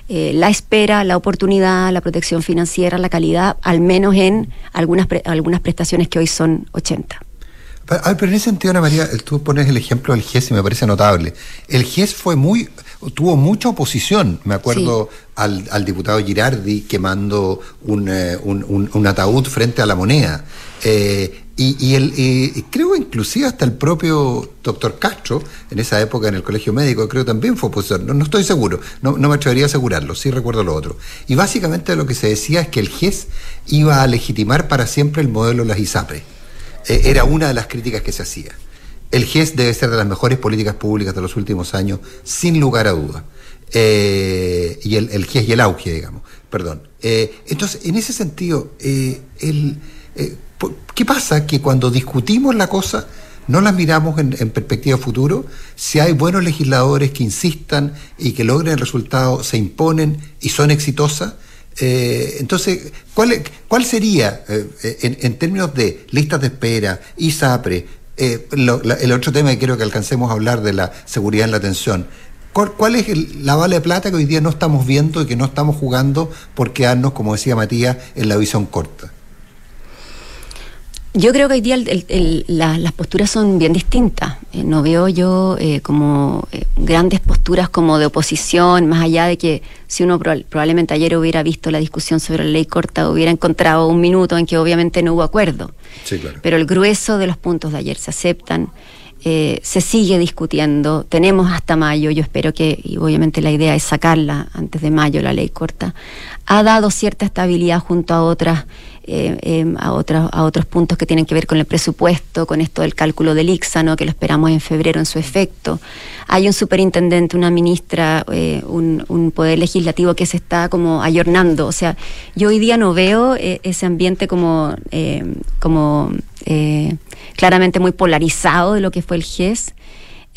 la espera, la oportunidad, la protección financiera, la calidad, al menos en algunas, algunas prestaciones que hoy son 80. Pero en ese sentido, Ana María, tú pones el ejemplo del GES y me parece notable. El GES fue muy, tuvo mucha oposición. Me acuerdo al, diputado Girardi quemando eh, un, un, ataúd frente a la moneda. Eh, y, el, creo inclusive hasta el propio doctor Castro, en esa época en el colegio médico, creo también fue opositor. No, estoy seguro, no, no, me atrevería a asegurarlo, sí recuerdo lo otro. Y básicamente lo que se decía es que el GES iba a legitimar para siempre el modelo de las ISAPRE. Eh, era una de las críticas que se hacía. El GES debe ser de las mejores políticas públicas de los últimos años, sin lugar a duda. Eh, y el, GES y el auge, digamos, perdón. Eh, entonces, en ese sentido, el, ¿qué pasa? Que cuando discutimos la cosa, no la miramos en, perspectiva futuro. Si hay buenos legisladores que insistan y que logren el resultado, se imponen y son exitosas, eh, entonces, ¿cuál, sería, eh, en, términos de listas de espera, ISAPRE, eh, el otro tema que quiero que alcancemos a hablar de la seguridad en la atención? ¿Cuál, es la bala de plata que hoy día no estamos viendo y que no estamos jugando por quedarnos, como decía Matías, en la visión corta? Yo creo que hoy día las posturas son bien distintas. Eh, no veo yo eh, como eh, grandes posturas como de oposición, más allá de que si uno probablemente ayer hubiera visto la discusión sobre la ley corta, hubiera encontrado un minuto en que obviamente no hubo acuerdo. Pero el grueso de los puntos de ayer se aceptan. se sigue discutiendo, tenemos hasta mayo, yo espero que, y obviamente la idea es sacarla antes de mayo, la ley corta, ha dado cierta estabilidad junto a otras eh, em, a, otros, a otros puntos que tienen que ver con el presupuesto, con esto del cálculo del IXA, que lo esperamos en febrero en su efecto. Hay un superintendente, una ministra, eh, un, poder legislativo que se está como ayornando. O sea, yo hoy día no veo eh, ese ambiente como, como claramente muy polarizado de lo que fue el GES.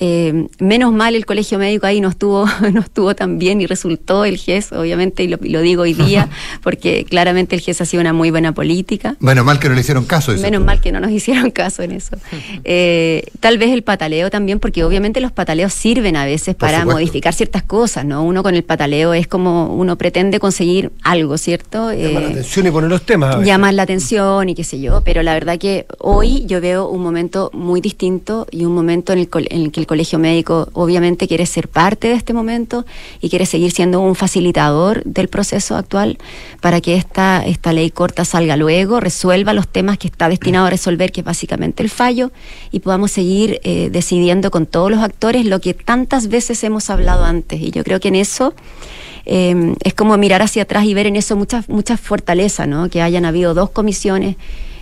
Eh, menos mal el colegio médico ahí no estuvo, no estuvo tan bien y resultó el GES, obviamente, y lo, digo hoy día, porque claramente el GES ha sido una muy buena política. Menos mal que no le hicieron caso. Eso. Menos mal que no nos hicieron caso en eso. Eh, tal vez el pataleo también, porque obviamente los pataleos sirven a veces para modificar ciertas cosas, ¿no? Uno con el pataleo es como uno pretende conseguir algo, ¿cierto? Llamar la eh, atención y poner los temas. Llamar la atención y qué sé yo, pero la verdad que hoy yo veo un momento muy distinto y un momento en el, en el que el colegio médico obviamente quiere ser parte de este momento y quiere seguir siendo un facilitador del proceso actual para que esta, esta ley corta salga luego, resuelva los temas que está destinado a resolver, que es básicamente el fallo, y podamos seguir eh, decidiendo con todos los actores lo que tantas veces hemos hablado antes. Y yo creo que en eso... Eh, es como mirar hacia atrás y ver en eso mucha, mucha fortaleza, ¿no? que hayan habido dos comisiones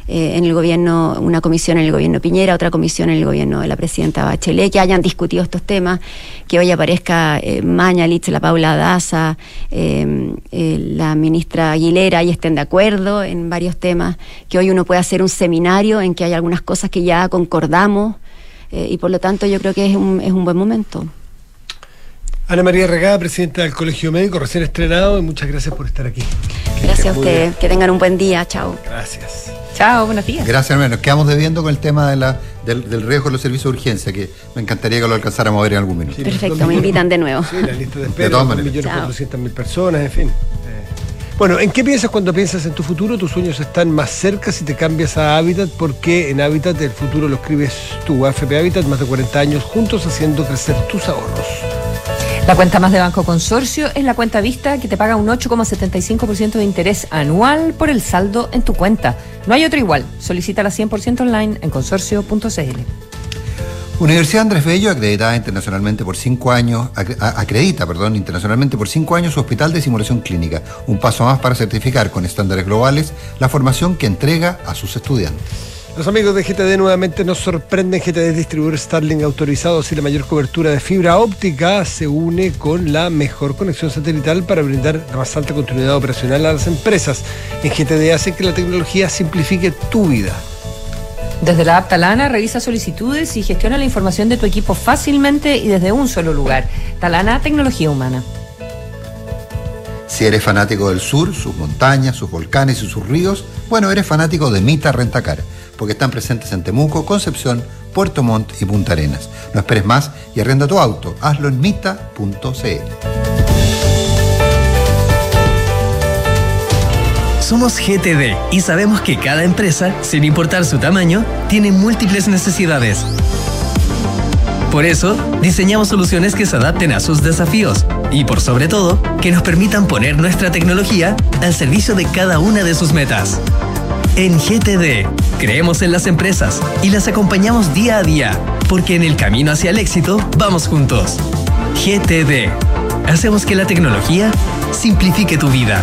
eh, en el gobierno, una comisión en el gobierno Piñera, otra comisión en el gobierno de la presidenta Bachelet, que hayan discutido estos temas, que hoy aparezca eh, Mañalich, la Paula Daza, eh, eh, la ministra Aguilera y estén de acuerdo en varios temas, que hoy uno puede hacer un seminario en que hay algunas cosas que ya concordamos y por lo tanto yo creo que es un, es un buen momento. Ana María Regada, presidenta del Colegio Médico, recién estrenado, y muchas gracias por estar aquí. Gracias a ustedes, que tengan un buen día, chao. Gracias. Chao, buenos días. Gracias, hermano. Nos quedamos debiendo con el tema de la, del, riesgo de los servicios de urgencia, que me encantaría que lo alcanzáramos a ver en algún minuto. Perfecto, me invitan de nuevo. Sí, la lista de espera, de todas maneras. 1.400.000 personas, en fin. Eh, Bueno, ¿en qué piensas cuando piensas en tu futuro? Tus sueños están más cerca si te cambias a Habitat, porque en Habitat el futuro lo escribes tú. AFP Habitat, más de 40 años juntos haciendo crecer tus ahorros. La cuenta más de Banco Consorcio es la cuenta vista que te paga un 8,75% de interés anual por el saldo en tu cuenta. No hay otro igual. Solicítala 100% online en consorcio.cl. Universidad Andrés Bello, acreditada internacionalmente por cinco años, acredita, perdón, internacionalmente por cinco años su hospital de simulación clínica, un paso más para certificar con estándares globales la formación que entrega a sus estudiantes. Los amigos de GTD nuevamente nos sorprenden. GTD es distribuidor Starlink autorizado y la mayor cobertura de fibra óptica se une con la mejor conexión satelital para brindar la más alta continuidad operacional a las empresas. En GTD hace que la tecnología simplifique tu vida. Desde la app Talana revisa solicitudes y gestiona la información de tu equipo fácilmente y desde un solo lugar. Talana, tecnología humana. Si eres fanático del sur, sus montañas, sus volcanes y sus ríos, bueno, eres fanático de Mita Rentacar, porque están presentes en Temuco, Concepción, Puerto Montt y Punta Arenas. No esperes más y arrenda tu auto. Hazlo en mita.cl. Somos GTD y sabemos que cada empresa, sin importar su tamaño, tiene múltiples necesidades. Por eso, diseñamos soluciones que se adapten a sus desafíos y, por sobre todo, que nos permitan poner nuestra tecnología al servicio de cada una de sus metas. En GTD, creemos en las empresas y las acompañamos día a día, porque en el camino hacia el éxito vamos juntos. GTD. Hacemos que la tecnología simplifique tu vida.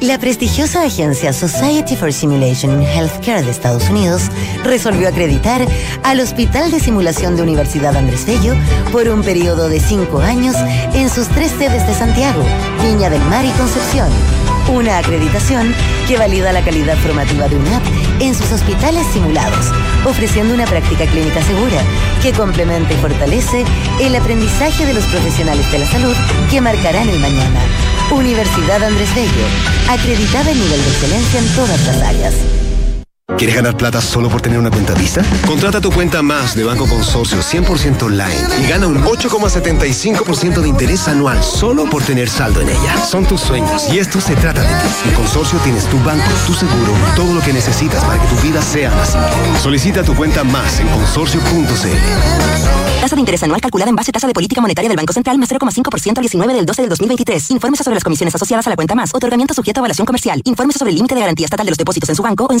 La prestigiosa agencia Society for Simulation in Healthcare de Estados Unidos resolvió acreditar al Hospital de Simulación de Universidad Andrés Bello por un periodo de cinco años en sus tres sedes de Santiago, Viña del Mar y Concepción. Una acreditación que valida la calidad formativa de UNAP en sus hospitales simulados, ofreciendo una práctica clínica segura que complementa y fortalece el aprendizaje de los profesionales de la salud que marcarán el mañana. Universidad Andrés Bello, acreditada en nivel de excelencia en todas las áreas. ¿Quieres ganar plata solo por tener una cuenta Visa? Contrata tu cuenta más de Banco Consorcio 100% online y gana un 8,75% de interés anual solo por tener saldo en ella. Son tus sueños y esto se trata de ti. En Consorcio tienes tu banco, tu seguro, todo lo que necesitas para que tu vida sea más simple. Solicita tu cuenta más en consorcio.cl. Tasa de interés anual calculada en base a tasa de política monetaria del Banco Central más 0,5% al 19 del 12 del 2023. Infórmese sobre las comisiones asociadas a la cuenta más. Otorgamiento sujeto a evaluación comercial. Infórmese sobre el límite de garantía estatal de los depósitos en su banco o en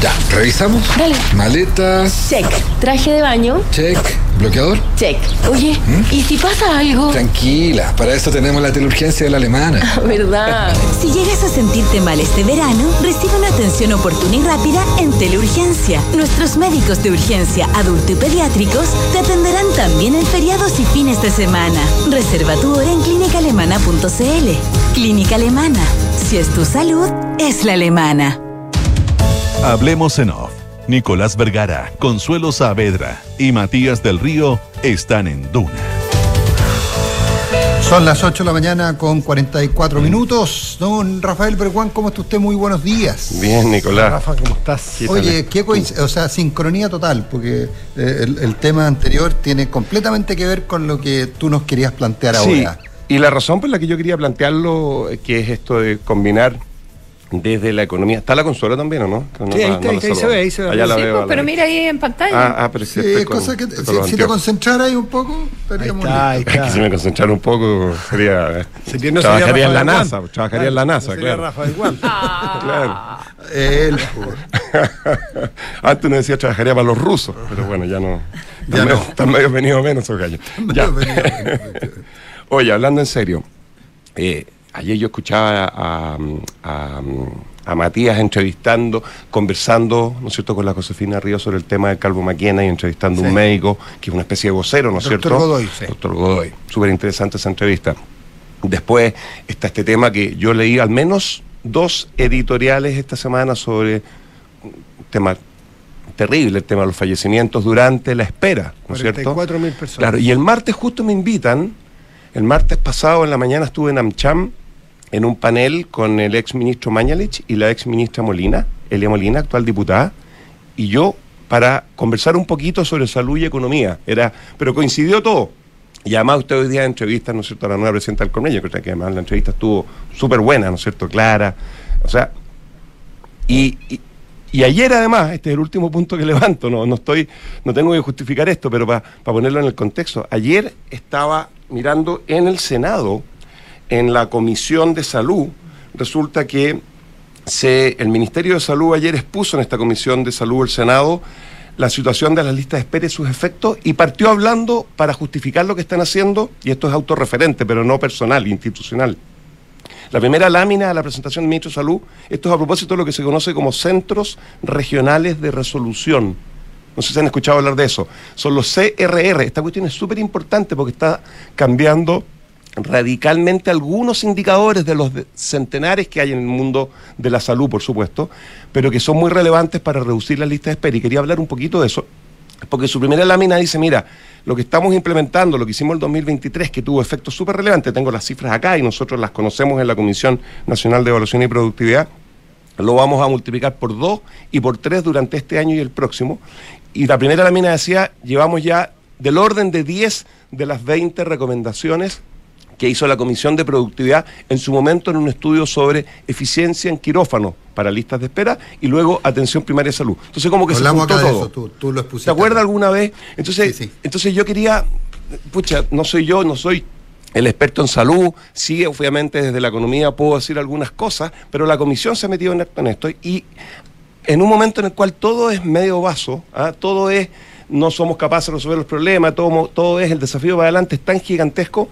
Ya, revisamos. Dale. Maletas. Check. Traje de baño. Check. ¿Bloqueador? Check. Oye, ¿Mm? ¿y si pasa algo? Tranquila, para eso tenemos la teleurgencia de la alemana. ¿Verdad? Si llegas a sentirte mal este verano, recibe una atención oportuna y rápida en Teleurgencia. Nuestros médicos de urgencia, adulto y pediátricos te atenderán también en feriados y fines de semana. Reserva tu hora en clínicaalemana.cl. Clínica Alemana. Si es tu salud, es la alemana. Hablemos en off. Nicolás Vergara, Consuelo Saavedra y Matías del Río están en Duna. Son las 8 de la mañana con 44 minutos. Don Rafael Berguán, ¿cómo está usted? Muy buenos días. Bien, Nicolás. Rafa, ¿cómo estás? Oye, qué coinc- o sea, sincronía total, porque eh, el, el tema anterior tiene completamente que ver con lo que tú nos querías plantear Sí, ahora. y la razón por la que yo quería plantearlo, que es esto de combinar desde la economía. ¿Está la consola también o no? No Sí, ahí la- está, no ahí la ahí se ve, ahí se ve. Allá la Sí, veo. pues, la pero mira ahí en pantalla. Ah, ah, pero Sí, es con- cosa que si, si te concentraras ahí un poco, estaríamos Ahí está, ahí está. Es que si me concentrara un poco sería. Sería- no sería trabajaría en la NASA, trabajaría en la NASA, Sería claro. Rafael Guan. Ah. Claro. Él, Antes uno decía trabajaría para los rusos, pero bueno, ya no. Ya Están medio- no. Están medio venidos menos esos gallos. Ya. Oye, hablando en serio, eh, ayer yo escuchaba a, a- a Matías entrevistando, conversando, ¿no es cierto?, con la Josefina Ríos sobre el tema del calvo Maquena y entrevistando a un médico, que es una especie de vocero, ¿no es Doctor cierto? Godoy, sí. Doctor Godoy. Súper interesante esa entrevista. Después está este tema que yo leí al menos dos editoriales esta semana sobre un tema terrible, el tema de los fallecimientos durante la espera, ¿no es cierto? 44.000 personas. Claro, y el martes justo me invitan, el martes pasado en la mañana estuve en AmCham en un panel con el ex ministro Mañalich y la ex ministra Molina, Elia Molina, actual diputada, y yo para conversar un poquito sobre salud y economía. Era, pero coincidió todo. Y además usted hoy día entrevista, ¿no es cierto?, a la nueva presidenta del Cornello, creo que además la entrevista estuvo súper buena, ¿no es cierto?, clara. O sea, y, y- y ayer además, este es el último punto que levanto, no, no estoy, no tengo que justificar esto, pero para ponerlo en el contexto, ayer estaba mirando en el Senado, en la Comisión de Salud, resulta que se, el Ministerio de Salud ayer expuso en esta Comisión de Salud del Senado la situación de las listas de espera y sus efectos y partió hablando para justificar lo que están haciendo, y esto es autorreferente, pero no personal, institucional. La primera lámina de la presentación del ministro de Salud, esto es a propósito de lo que se conoce como centros regionales de resolución. No sé si han escuchado hablar de eso. Son los CRR. Esta cuestión es súper importante porque está cambiando radicalmente algunos indicadores de los centenares que hay en el mundo de la salud, por supuesto, pero que son muy relevantes para reducir la lista de espera. Y quería hablar un poquito de eso, porque su primera lámina dice, mira, lo que estamos implementando, lo que hicimos en el 2023, que tuvo efectos súper relevantes, tengo las cifras acá y nosotros las conocemos en la Comisión Nacional de Evaluación y Productividad, lo vamos a multiplicar por dos y por tres durante este año y el próximo. Y la primera lámina decía, llevamos ya del orden de 10 de las 20 recomendaciones que hizo la Comisión de Productividad en su momento en un estudio sobre eficiencia en quirófano para listas de espera y luego atención primaria de salud. Entonces como que Hablamos se acá juntó de todo. eso, tú, tú lo expusiste. ¿Te acuerdas acá. alguna vez? Entonces, entonces yo quería, pucha, no soy yo, no soy el experto en salud, sí, obviamente desde la economía puedo decir algunas cosas, pero la comisión se ha metido en en esto y en un momento en el cual todo es medio vaso, ¿ah? todo es, no somos capaces de resolver los problemas, todo, todo es el desafío para adelante, es tan gigantesco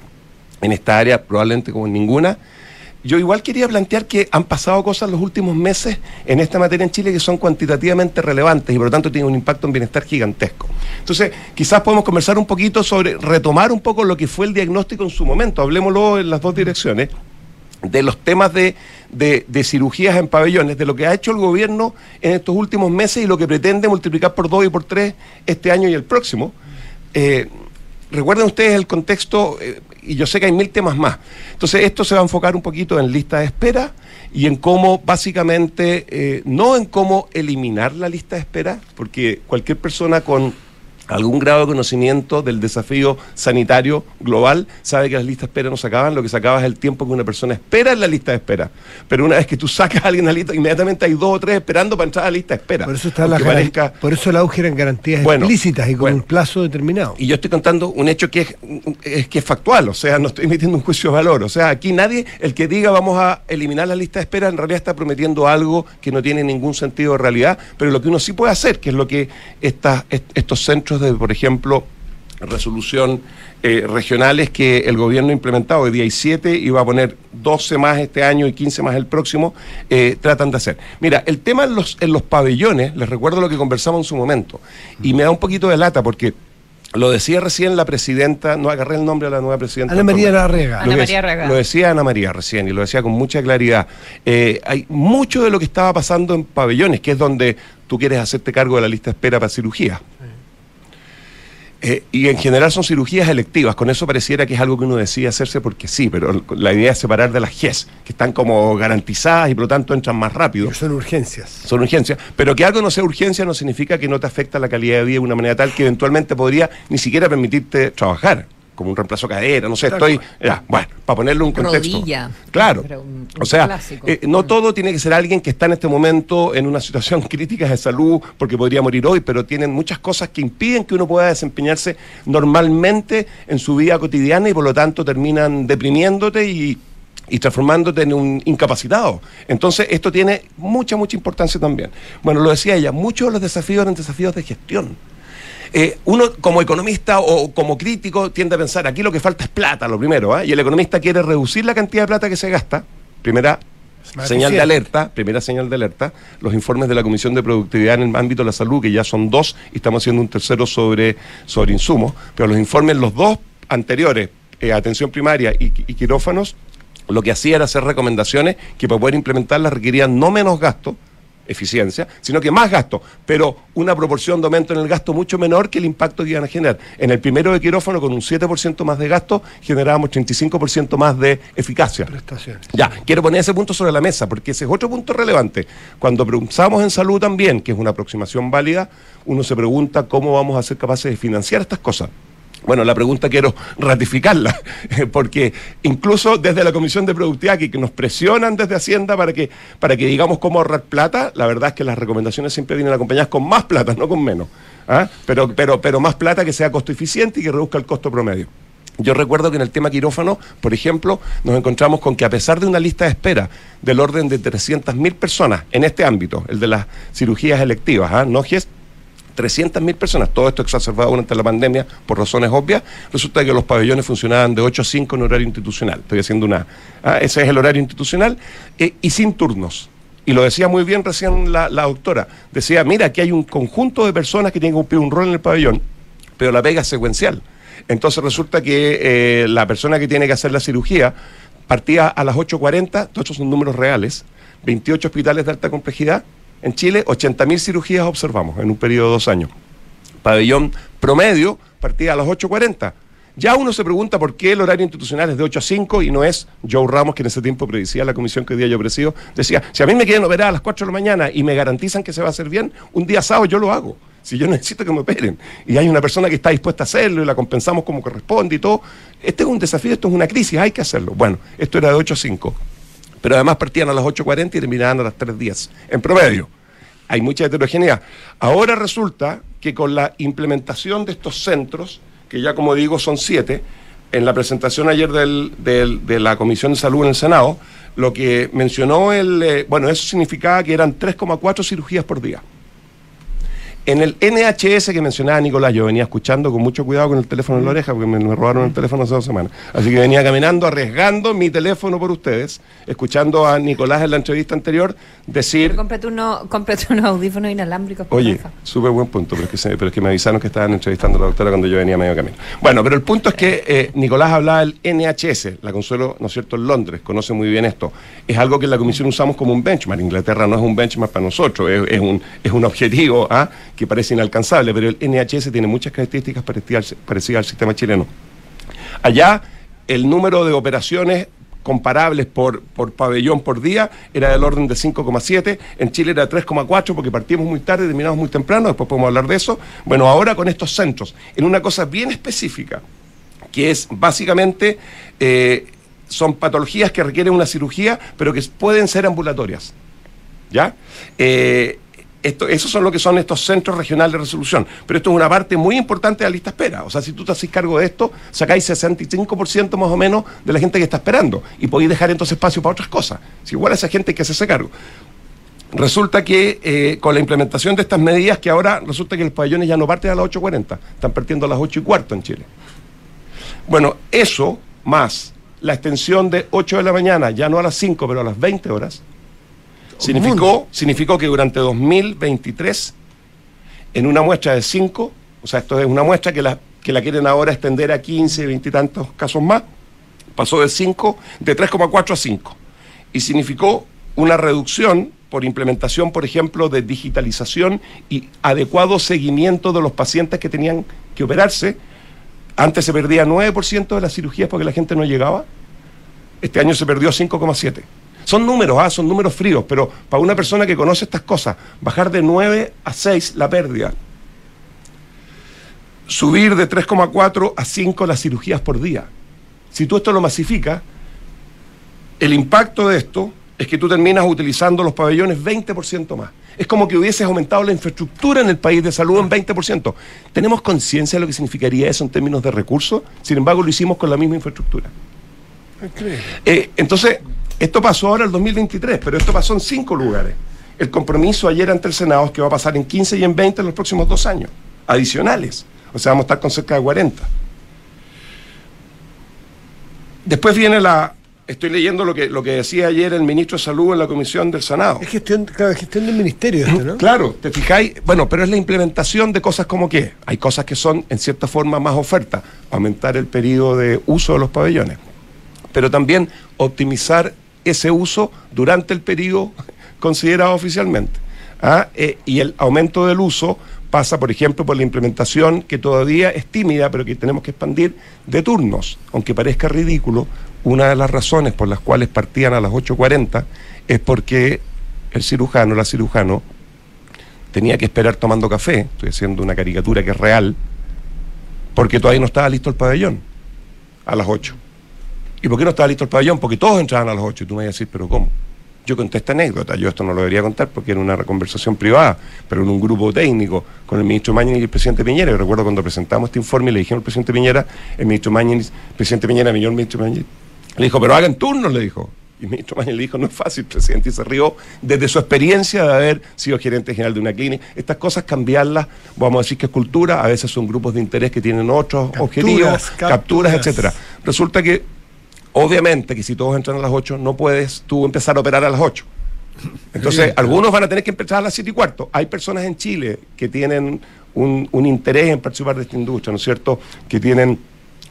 en esta área probablemente como en ninguna. Yo igual quería plantear que han pasado cosas los últimos meses en esta materia en Chile que son cuantitativamente relevantes y por lo tanto tienen un impacto en bienestar gigantesco. Entonces, quizás podemos conversar un poquito sobre retomar un poco lo que fue el diagnóstico en su momento, hablemoslo en las dos direcciones, de los temas de, de- cirugías en pabellones, de lo que ha hecho el gobierno en estos últimos meses y lo que pretende multiplicar por dos y por tres este año y el próximo. Eh, recuerden ustedes el contexto, eh, y yo sé que hay mil temas más. Entonces, esto se va a enfocar un poquito en lista de espera y en cómo, básicamente, eh, no en cómo eliminar la lista de espera, porque cualquier persona con algún grado de conocimiento del desafío sanitario global sabe que las listas de espera no se acaban, lo que se acaba es el tiempo que una persona espera en la lista de espera. Pero una vez que tú sacas a alguien a la lista, inmediatamente hay dos o tres esperando para entrar a la lista de espera. Por eso está la parezca- por eso el auge eran garantías Bueno, explícitas y con bueno. un plazo determinado. Y yo estoy contando un hecho que es, es que es factual, o sea, no estoy emitiendo un juicio de valor. O sea, aquí nadie, el que diga vamos a eliminar la lista de espera, en realidad está prometiendo algo que no tiene ningún sentido de realidad, pero lo que uno sí puede hacer, que es lo que estas- est- estos centros de, por ejemplo, resolución eh, regionales que el gobierno ha implementado, hoy día hay siete y va a poner 12 más este año y 15 más el próximo, eh, tratan de hacer. Mira, el tema en los, en los pabellones, les recuerdo lo que conversamos en su momento, y me da un poquito de lata porque lo decía recién la presidenta, no agarré el nombre de la nueva presidenta. Ana María. Larrega. Lo Ana María Larrega. Lo decía Ana María recién y lo decía con mucha claridad. Eh, hay mucho de lo que estaba pasando en pabellones, que es donde tú quieres hacerte cargo de la lista de espera para cirugía. Eh, y en general son cirugías electivas, con eso pareciera que es algo que uno decide hacerse porque sí, pero la idea es separar de las GES, que están como garantizadas y por lo tanto entran más rápido. Son urgencias. Son urgencias, pero que algo no sea urgencia no significa que no te afecta la calidad de vida de una manera tal que eventualmente podría ni siquiera permitirte trabajar como un reemplazo cadera, no sé, estoy, ya, bueno, para ponerle un contexto. Rodilla. Claro. Pero un- un o sea, eh, no todo tiene que ser alguien que está en este momento en una situación crítica de salud porque podría morir hoy, pero tienen muchas cosas que impiden que uno pueda desempeñarse normalmente en su vida cotidiana y por lo tanto terminan deprimiéndote y, y transformándote en un incapacitado. Entonces, esto tiene mucha, mucha importancia también. Bueno, lo decía ella, muchos de los desafíos eran desafíos de gestión. Eh, uno como economista o como crítico tiende a pensar, aquí lo que falta es plata, lo primero, ¿ah? y el economista quiere reducir la cantidad de plata que se gasta, primera señal de alerta, primera señal de alerta, los informes de la Comisión de Productividad en el ámbito de la salud, que ya son dos, y estamos haciendo un tercero sobre, sobre insumos, pero los informes, los dos anteriores, eh, atención primaria y, y quirófanos, lo que hacía era hacer recomendaciones que para poder implementarlas requerían no menos gasto, eficiencia, sino que más gasto, pero una proporción de aumento en el gasto mucho menor que el impacto que iban a generar. En el primero de quirófano, con un 7% más de gasto, generábamos 35% más de eficacia. Prestaciones. Ya, quiero poner ese punto sobre la mesa, porque ese es otro punto relevante. Cuando pensamos en salud también, que es una aproximación válida, uno se pregunta cómo vamos a ser capaces de financiar estas cosas. Bueno, la pregunta quiero ratificarla, porque incluso desde la Comisión de Productividad, que, nos presionan desde Hacienda para que, para que digamos cómo ahorrar plata, la verdad es que las recomendaciones siempre vienen acompañadas con más plata, no con menos. ¿ah? Pero, pero, pero más plata que sea costo eficiente y que reduzca el costo promedio. Yo recuerdo que en el tema quirófano, por ejemplo, nos encontramos con que a pesar de una lista de espera del orden de 300.000 personas en este ámbito, el de las cirugías electivas, ¿ah? no GES, 300.000 personas, todo esto exacerbado durante la pandemia por razones obvias, resulta que los pabellones funcionaban de 8 a 5 en horario institucional. Estoy haciendo una... ah, ese es el horario institucional eh, y sin turnos. Y lo decía muy bien recién la, doctora. Decía, mira, aquí hay un conjunto de personas que tienen que cumplir un rol en el pabellón, pero la pega es secuencial. Entonces resulta que eh, la persona que tiene que hacer la cirugía partía a las 8.40, todos estos son números reales, 28 hospitales de alta complejidad. En Chile, 80.000 cirugías observamos en un periodo de dos años. Pabellón promedio partía a las 8.40. Ya uno se pregunta por qué el horario institucional es de 8 a 5 y no es Joe Ramos, que en ese tiempo predicía la comisión que hoy día yo presido, decía, si a mí me quieren operar a las 4 de la mañana y me garantizan que se va a hacer bien, un día sábado yo lo hago. Si yo necesito que me operen y hay una persona que está dispuesta a hacerlo y la compensamos como corresponde y todo, este es un desafío, esto es una crisis, hay que hacerlo. Bueno, esto era de 8 a 5 pero además partían a las 8.40 y terminaban a las 3.10, en promedio. Hay mucha heterogeneidad. Ahora resulta que con la implementación de estos centros, que ya como digo son siete, en la presentación ayer de la Comisión de Salud en el Senado, lo que mencionó el, eh, bueno, eso significaba que eran 3,4 cirugías por día. En el NHS que mencionaba Nicolás, yo venía escuchando con mucho cuidado con el teléfono en la oreja, porque me, me robaron el teléfono hace dos semanas. Así que venía caminando, arriesgando mi teléfono por ustedes, escuchando a Nicolás en la entrevista anterior decir, Cómprate, uno, cómprate unos audífonos inalámbricos. por oye, súper buen punto, pero es, que se- pero es que me avisaron que estaban entrevistando a la doctora cuando yo venía medio camino. Bueno, pero el punto es que eh, Nicolás hablaba del NHS, la Consuelo, ¿no es cierto?, en Londres, conoce muy bien esto. Es algo que en la comisión usamos como un benchmark. Inglaterra no es un benchmark para nosotros, es, es un, es un objetivo ¿ah? Que parece inalcanzable, pero el NHS tiene muchas características parecidas al- sistema chileno. Allá el número de operaciones comparables por, por pabellón por día era del orden de 5,7, en Chile era 3,4 porque partimos muy tarde terminamos muy temprano, después podemos hablar de eso. Bueno, ahora con estos centros, en una cosa bien específica, que es básicamente, eh, son patologías que requieren una cirugía, pero que pueden ser ambulatorias. ¿Ya? Eh, esto, esos son lo que son estos centros regionales de resolución. Pero esto es una parte muy importante de la lista espera. O sea, si tú te haces cargo de esto, sacáis 65% más o menos de la gente que está esperando. Y podéis dejar entonces espacio para otras cosas. Si igual esa gente hay que hacerse cargo. Resulta que eh, con la implementación de estas medidas, que ahora resulta que los pabellones ya no parten a las 8.40, están partiendo a las 8 y cuarto en Chile. Bueno, eso más la extensión de 8 de la mañana, ya no a las 5, pero a las 20 horas, significó, significó que durante 2023, en una muestra de 5, o sea, esto es una muestra que la, que la quieren ahora extender a 15, 20 y tantos casos más, pasó de 5, de 3,4 a 5. Y significó una reducción por implementación, por ejemplo, de digitalización y adecuado seguimiento de los pacientes que tenían que operarse. Antes se perdía 9% de las cirugías porque la gente no llegaba. Este año se perdió 5,7%. Son números, ¿ah? son números fríos, pero para una persona que conoce estas cosas, bajar de 9 a 6 la pérdida. Subir de 3,4 a 5 las cirugías por día. Si tú esto lo masificas, el impacto de esto es que tú terminas utilizando los pabellones 20% más. Es como que hubieses aumentado la infraestructura en el país de salud en 20%. ¿Tenemos conciencia de lo que significaría eso en términos de recursos? Sin embargo, lo hicimos con la misma infraestructura. Eh, entonces, esto pasó ahora en el 2023, pero esto pasó en cinco lugares. El compromiso ayer ante el Senado es que va a pasar en 15 y en 20 en los próximos dos años, adicionales. O sea, vamos a estar con cerca de 40. Después viene la, Estoy leyendo lo que, lo que decía ayer el ministro de Salud en la comisión del Senado. Es gestión, claro, es gestión del ministerio esto, ¿no? Claro, te fijáis, bueno, pero es la implementación de cosas como que hay cosas que son en cierta forma más ofertas, aumentar el periodo de uso de los pabellones, pero también optimizar ese uso durante el periodo considerado oficialmente. ¿ah? Eh, y el aumento del uso pasa, por ejemplo, por la implementación que todavía es tímida, pero que tenemos que expandir de turnos, aunque parezca ridículo, una de las razones por las cuales partían a las 8.40 es porque el cirujano, la cirujano, tenía que esperar tomando café, estoy haciendo una caricatura que es real, porque todavía no estaba listo el pabellón a las 8. ¿Y por qué no estaba listo el pabellón? Porque todos entraban a las 8 y tú me vas a decir, pero ¿cómo? Yo conté esta anécdota, yo esto no lo debería contar porque era una conversación privada, pero en un grupo técnico con el ministro Mañez y el presidente Piñera. Yo recuerdo cuando presentamos este informe y le dijimos al presidente Piñera, el ministro Mañez, el presidente Piñera, el ministro Mañez, le dijo, pero hagan turnos, le dijo. Y el ministro Mañez le dijo, no es fácil, presidente, y se rió desde su experiencia de haber sido gerente general de una clínica. Estas cosas cambiarlas, vamos a decir que es cultura, a veces son grupos de interés que tienen otros objetivos, capturas, etcétera. Resulta que, obviamente, que si todos entran a las 8, no puedes tú empezar a operar a las 8. Entonces, algunos van a tener que empezar a las 7 y cuarto. Hay personas en Chile que tienen un, un interés en participar de esta industria, ¿no es cierto? Que tienen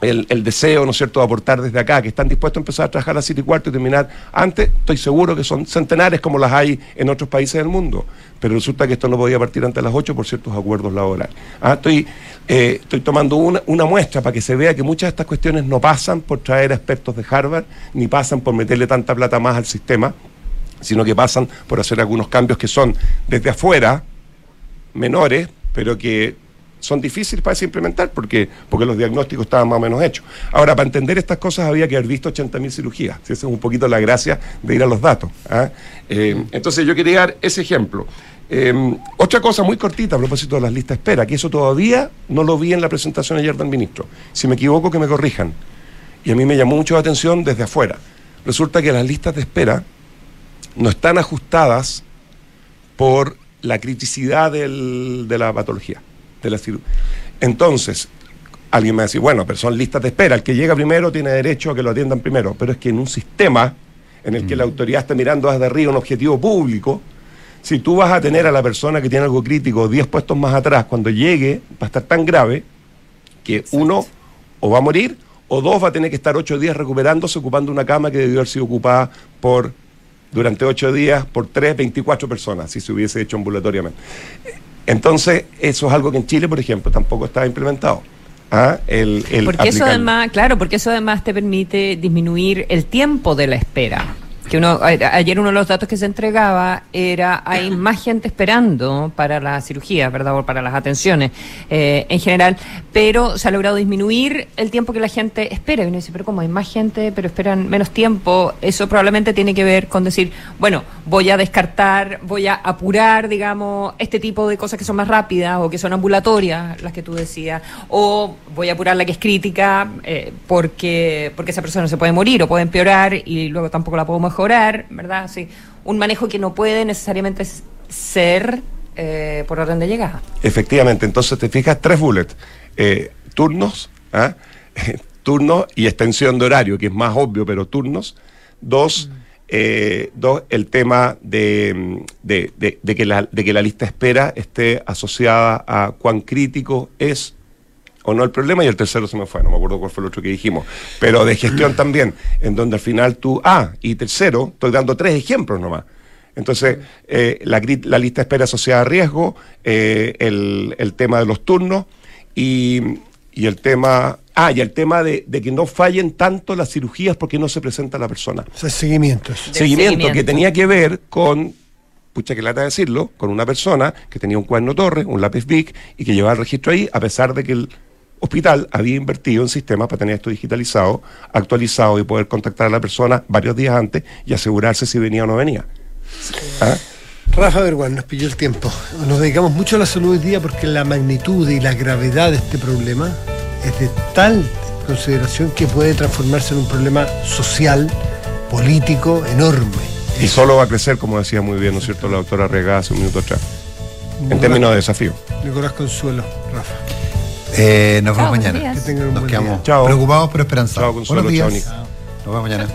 el, deseo, ¿no es cierto?, de aportar desde acá, que están dispuestos a empezar a trabajar a las 7 y cuarto y terminar antes, estoy seguro que son centenares como las hay en otros países del mundo. Pero resulta que esto no podía partir antes de las 8 por ciertos acuerdos laborales. Ah, estoy, eh, estoy tomando una, una muestra para que se vea que muchas de estas cuestiones no pasan por traer expertos de Harvard, ni pasan por meterle tanta plata más al sistema, sino que pasan por hacer algunos cambios que son desde afuera menores, pero que son difíciles para implementar porque, porque los diagnósticos estaban más o menos hechos. Ahora, para entender estas cosas había que haber visto 80.000 cirugías. Esa es un poquito la gracia de ir a los datos. ¿ah? Eh, entonces yo quería dar ese ejemplo. Eh, otra cosa muy cortita a propósito de las listas de espera, que eso todavía no lo vi en la presentación ayer del ministro. Si me equivoco, que me corrijan. Y a mí me llamó mucho la atención desde afuera. Resulta que las listas de espera no están ajustadas por la criticidad de la patología de la cirugía. Entonces, alguien me va a decir, bueno, pero son listas de espera, el que llega primero tiene derecho a que lo atiendan primero, pero es que en un sistema en el que la mm. autoridad está mirando desde arriba un objetivo público, si tú vas a tener a la persona que tiene algo crítico 10 puestos más atrás, cuando llegue va a estar tan grave que uno o va a morir o dos va a tener que estar ocho días recuperándose ocupando una cama que debió haber sido ocupada por durante ocho días por tres, 24 personas, si se hubiese hecho ambulatoriamente. Entonces, eso es algo que en Chile, por ejemplo, tampoco está implementado. ¿Ah? El, porque eso además, claro, porque eso además te permite disminuir el tiempo de la espera que uno ayer uno de los datos que se entregaba era hay más gente esperando para la cirugía, ¿verdad? O para las atenciones eh, en general, pero se ha logrado disminuir el tiempo que la gente espera. Y uno dice, pero ¿cómo hay más gente, pero esperan menos tiempo? Eso probablemente tiene que ver con decir, bueno, voy a descartar, voy a apurar, digamos, este tipo de cosas que son más rápidas o que son ambulatorias, las que tú decías, o voy a apurar la que es crítica eh, porque, porque esa persona se puede morir o puede empeorar y luego tampoco la puedo mejorar, ¿verdad? Sí, un manejo que no puede necesariamente ser eh, por orden de llegada. Efectivamente, entonces te fijas tres bullets, eh, turnos, ¿ah? turnos y extensión de horario, que es más obvio, pero turnos. Dos, eh, dos el tema de, de, de, que la, de que la lista espera esté asociada a cuán crítico es o no el problema y el tercero se me fue, no me acuerdo cuál fue el otro que dijimos, pero de gestión también, en donde al final tú, ah, y tercero, estoy dando tres ejemplos nomás. Entonces, eh, la, lista de espera asociada a riesgo, eh, el, tema de los turnos Y, y el tema. Ah, y el tema de, de que no fallen tanto las cirugías porque no se presenta la persona. O sea, seguimientos. Seguimiento, que tenía que ver con, pucha que lata decirlo, con una persona que tenía un cuerno torre, un lápiz big y que llevaba el registro ahí, a pesar de que el hospital había invertido en sistemas para tener esto digitalizado, actualizado y poder contactar a la persona varios días antes y asegurarse si venía o no venía. ¿Ah? Rafa Berguán, nos pilló el tiempo. Nos dedicamos mucho a la salud hoy día porque la magnitud y la gravedad de este problema es de tal consideración que puede transformarse en un problema social, político, enorme. Y solo va a crecer, como decía muy bien, ¿no es cierto?, la doctora Regada hace un minuto atrás. En términos de desafío. Nicolás Consuelo, Rafa. Eh, nos vemos Chao, mañana. Que Nos quedamos día. Chao. preocupados pero esperanzados. Chao, Consuelo. Buenos días. Chao. Nos vemos mañana.